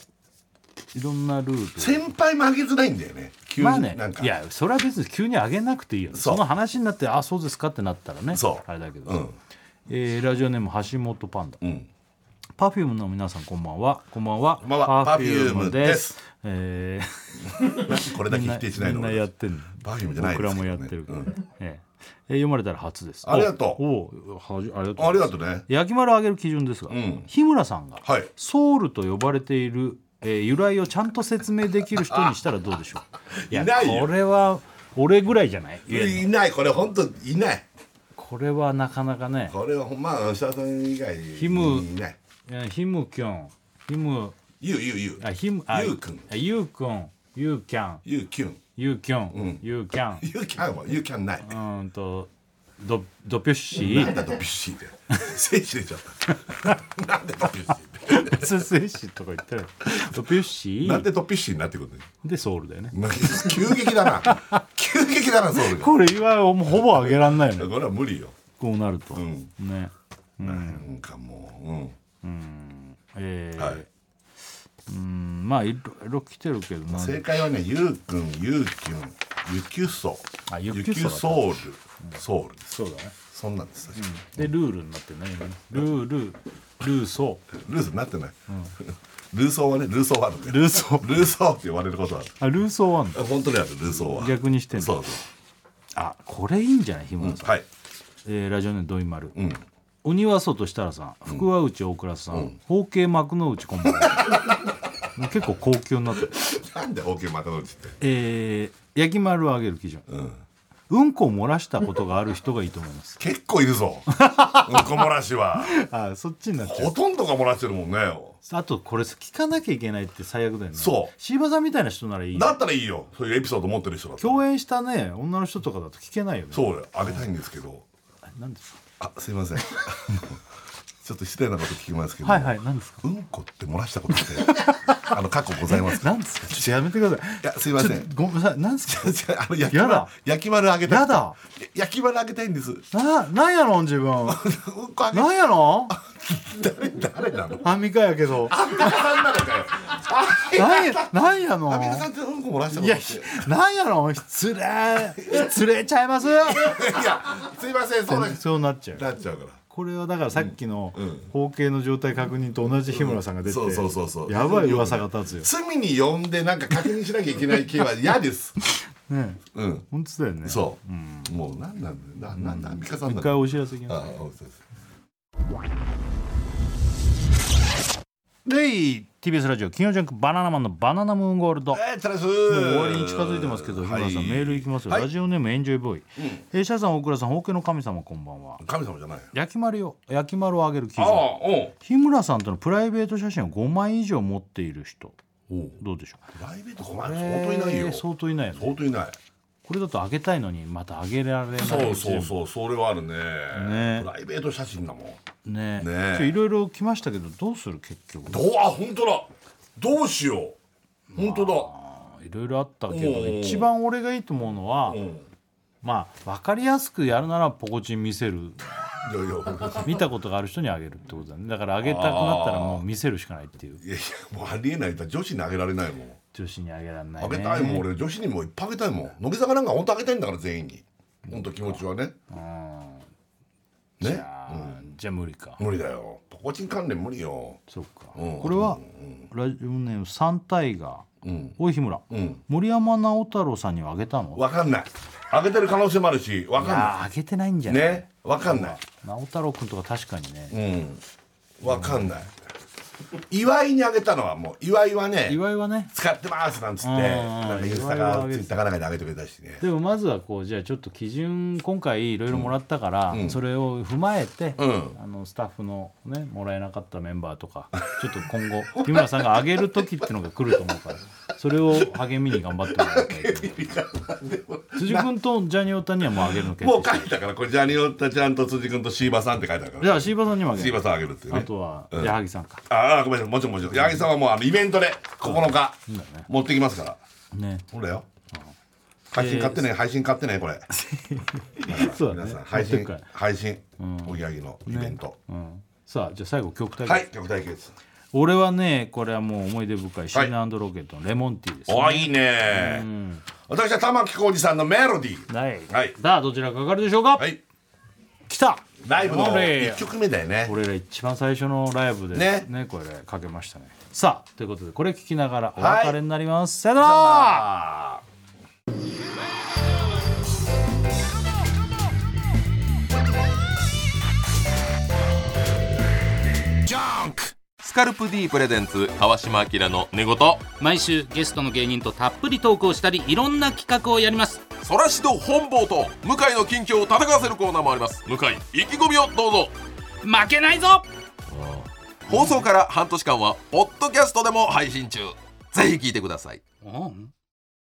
いろんなルール。先輩もあげづらいんだよね。急にまあね。なんか。いやそれは別に急にあげなくていいよそう。その話になってあそうですかってなったらね。そう。あれだけど、うんえーラジオネーム橋本パンダ。うん。パフュームの皆さんこんばんは。こんばんは。こんばんは。Perfume Perfume です。え これだけ否定しないのーみんなやってんの。Perfume じゃないです。ね僕らもやってるから、うん。ええ。えー読まれたら初です。ありがとう。おおはじありがとう。ありがとうね。焼き丸をあげる基準ですが、ん。日村さんがはい。ソウルと呼ばれている、えー由来をちゃんと説明できる人にしたらどうでしょう？い いないよこれは俺ぐらいじゃない？いない。これ本当いないこれはなかなかね。これはまあん以外ヒムいヒムキョンヒムゆうゆうゆう。あヒムあユウくん。あユウくん。ユウキャンゆうきゅん。ユウキョン、ん。ユウキャンゆうキャンはゆうキャンない。うーんとドドピュッシー。なんだドピュッシーで聖地出ちゃった。なんでドピュッシーってスセシとか言ってるドピュッシなんーでドピュッシーになってくるの？でソウルだよね。まあ急激だな。急激だなソウルが。これはもうほぼ上げらんないよ。ねこれは無理よ。こうなると、ん。ね。なんかもう、うん、えー。はい。うん。まあいろいろ来てるけどな。正解はねゆうくんゆうきゅんゆきゅそあゆゆきゅそだった。きゅソウル。ソウルそうだね。そんなんです。確かでルールになってるね。今ねルールルーソルースになってない、ルーソーはねルーソーはあるルーソー。ルーソーって言われることはあるあルーソーはあんだ。本当にあるルーソーは。逆にしてそうそあこれいいんじゃない？日う、う村さん、んはい。えーラジオネームドイマル、ん。鬼は外設楽さん福和内大倉さん、包茎幕の内こんばんは結構高級になってる。なんで OK またのうちって？えー焼き丸をあげる基準、うん。こを漏らしたことがある人がいいと思います。結構いるぞ。うんこ漏らしは。あそっちになっちゃう。ほとんどが漏らしてるもんねあとこれ聞かなきゃいけないって最悪だよね。そう。柴さんみたいな人ならいいだったらいいよ。そういうエピソード持ってる人だ共演したね女の人とかだと聞けないよね。そうあげたいんですけど。あ何ですか？あすいません ちょっと失礼なこと聞きますけど、はいはい何ですか？うんこって漏らしたことって あの過去ございますか？何ですか？ちょっとやめてください。いやすいません。ごめんなさい。何ですか？じゃああの焼き丸焼き丸あげたいやだ。焼き丸あげたいんです。うんななんやの？自分。こあげなんやの？誰誰なの？アンミカやけど。アンミカさんなのかよ。なんやなんやの？アンミカさんってうんこ漏らしたこいやとって。なんやの？失礼。失礼ちゃいます。いやすいませんそうだそうなっちゃう。なっちゃうからこれはだからさっきのうん。包茎の状態確認と同じ日村さんが出てそうそうそうそう。やばい噂が立つよ。罪に呼んでなんか確認しなきゃいけない系は嫌です。ねうん。本当だよね。そう、もうなんなんだななんだアンミカさん一回お知らせいきあます。あそうですで TBS ラジオ金曜ジャンクバナナマンのバナナムーンゴールド。もうえー、チャラス終わりに近づいてますけど日村さん、はいメールいきますよ、はい。ラジオネームエンジョイボーイ、えーシャさん大倉さん包茎の神様こんばんは。神様じゃない焼き丸よ。焼き丸をあげる基準ああおう。日村さんとのプライベート写真を5枚以上持っている人。どうでしょう？プライベートこ相当いないよ。えー相当いないよね。相当いない。これだとあげたいのにまたあげられないそうそうそうそれはあるね。ね。プライベート写真だもんね。ね。いろいろ来ましたけどどうする結局？どうあ本当だ。どうしよう。本当だ。いろいろあったけどうん。一番俺がいいと思うのは、うん。まあ分かりやすくやるならポコチン見せる。見たことがある人にあげるってことだね。だからあげたくなったらもう見せるしかないっていう。いやいやもうありえない。だ女子にあげられないもん。女子にあげられないあねげたいもん俺。女子にもいっぱいあげたいもん。乃木坂なんか本当あげたいんだから全員に。本当気持ちはね。じね。ゃあ、じゃあ無理か。無理だよ。ポコチン関連無理よ。そうか、うん。これは、ラジオネームサンタイガー、ん。大井日村、ん。森山直太朗さんにはあげたの？わかんない。あげてる可能性もあるしわいかんなやあげてないんじゃない？いね。わかんない。直太朗君とか確かにね、うん。わかんない岩井にあげたのはもう岩井はね岩井はね。使ってますなんつってんなんかインスタかツイッターかなんかであげてくれたしね。でもまずはこうじゃあちょっと基準今回いろいろもらったから、それを踏まえて、うん。あのスタッフのねもらえなかったメンバーとかちょっと今後日村さんが上げる時っていうのが来ると思うからそれを励みに頑張ってもらいたい辻君とジャニオタにはもう上げるの決もう定書いたからこれジャニオタちゃんと辻君とシーバさんって書いてあるから。じゃあ椎葉さんにもあげる。シーバさんあげるっていうね。あとは矢作さんか、ああごめんもちろんもちろん。八木さんはもうあのイベントで9日持ってきますから。ね。ほらよ。配信買ってね配信買ってねこれ。そうだね。皆さん配信持ってくから配信おぎやはぎのイベント。うん、さあじゃあ最後曲対決、はい曲対決。俺はねこれはもう思い出深いシーナロケットのレモンティーです、ね。おいいね。私は玉置浩二さんのメロディー。はい、はい。さあどちらかかかるでしょうか、はい来た。ライブのこれ。1曲目だよね。俺ら一番最初のライブでね。ね。これかけましたね。さあということでこれ聞きながらおはい。別れになります、さよなら。あスカルプ D プレゼンツ川島明の寝言。毎週ゲストの芸人とたっぷりトークをしたりいろんな企画をやりますそらしど本坊と向井の近況を戦わせるコーナーもあります。向井意気込みをどうぞ。負けないぞ。放送から半年間はポッドキャストでも配信中。ぜひ聞いてください。うん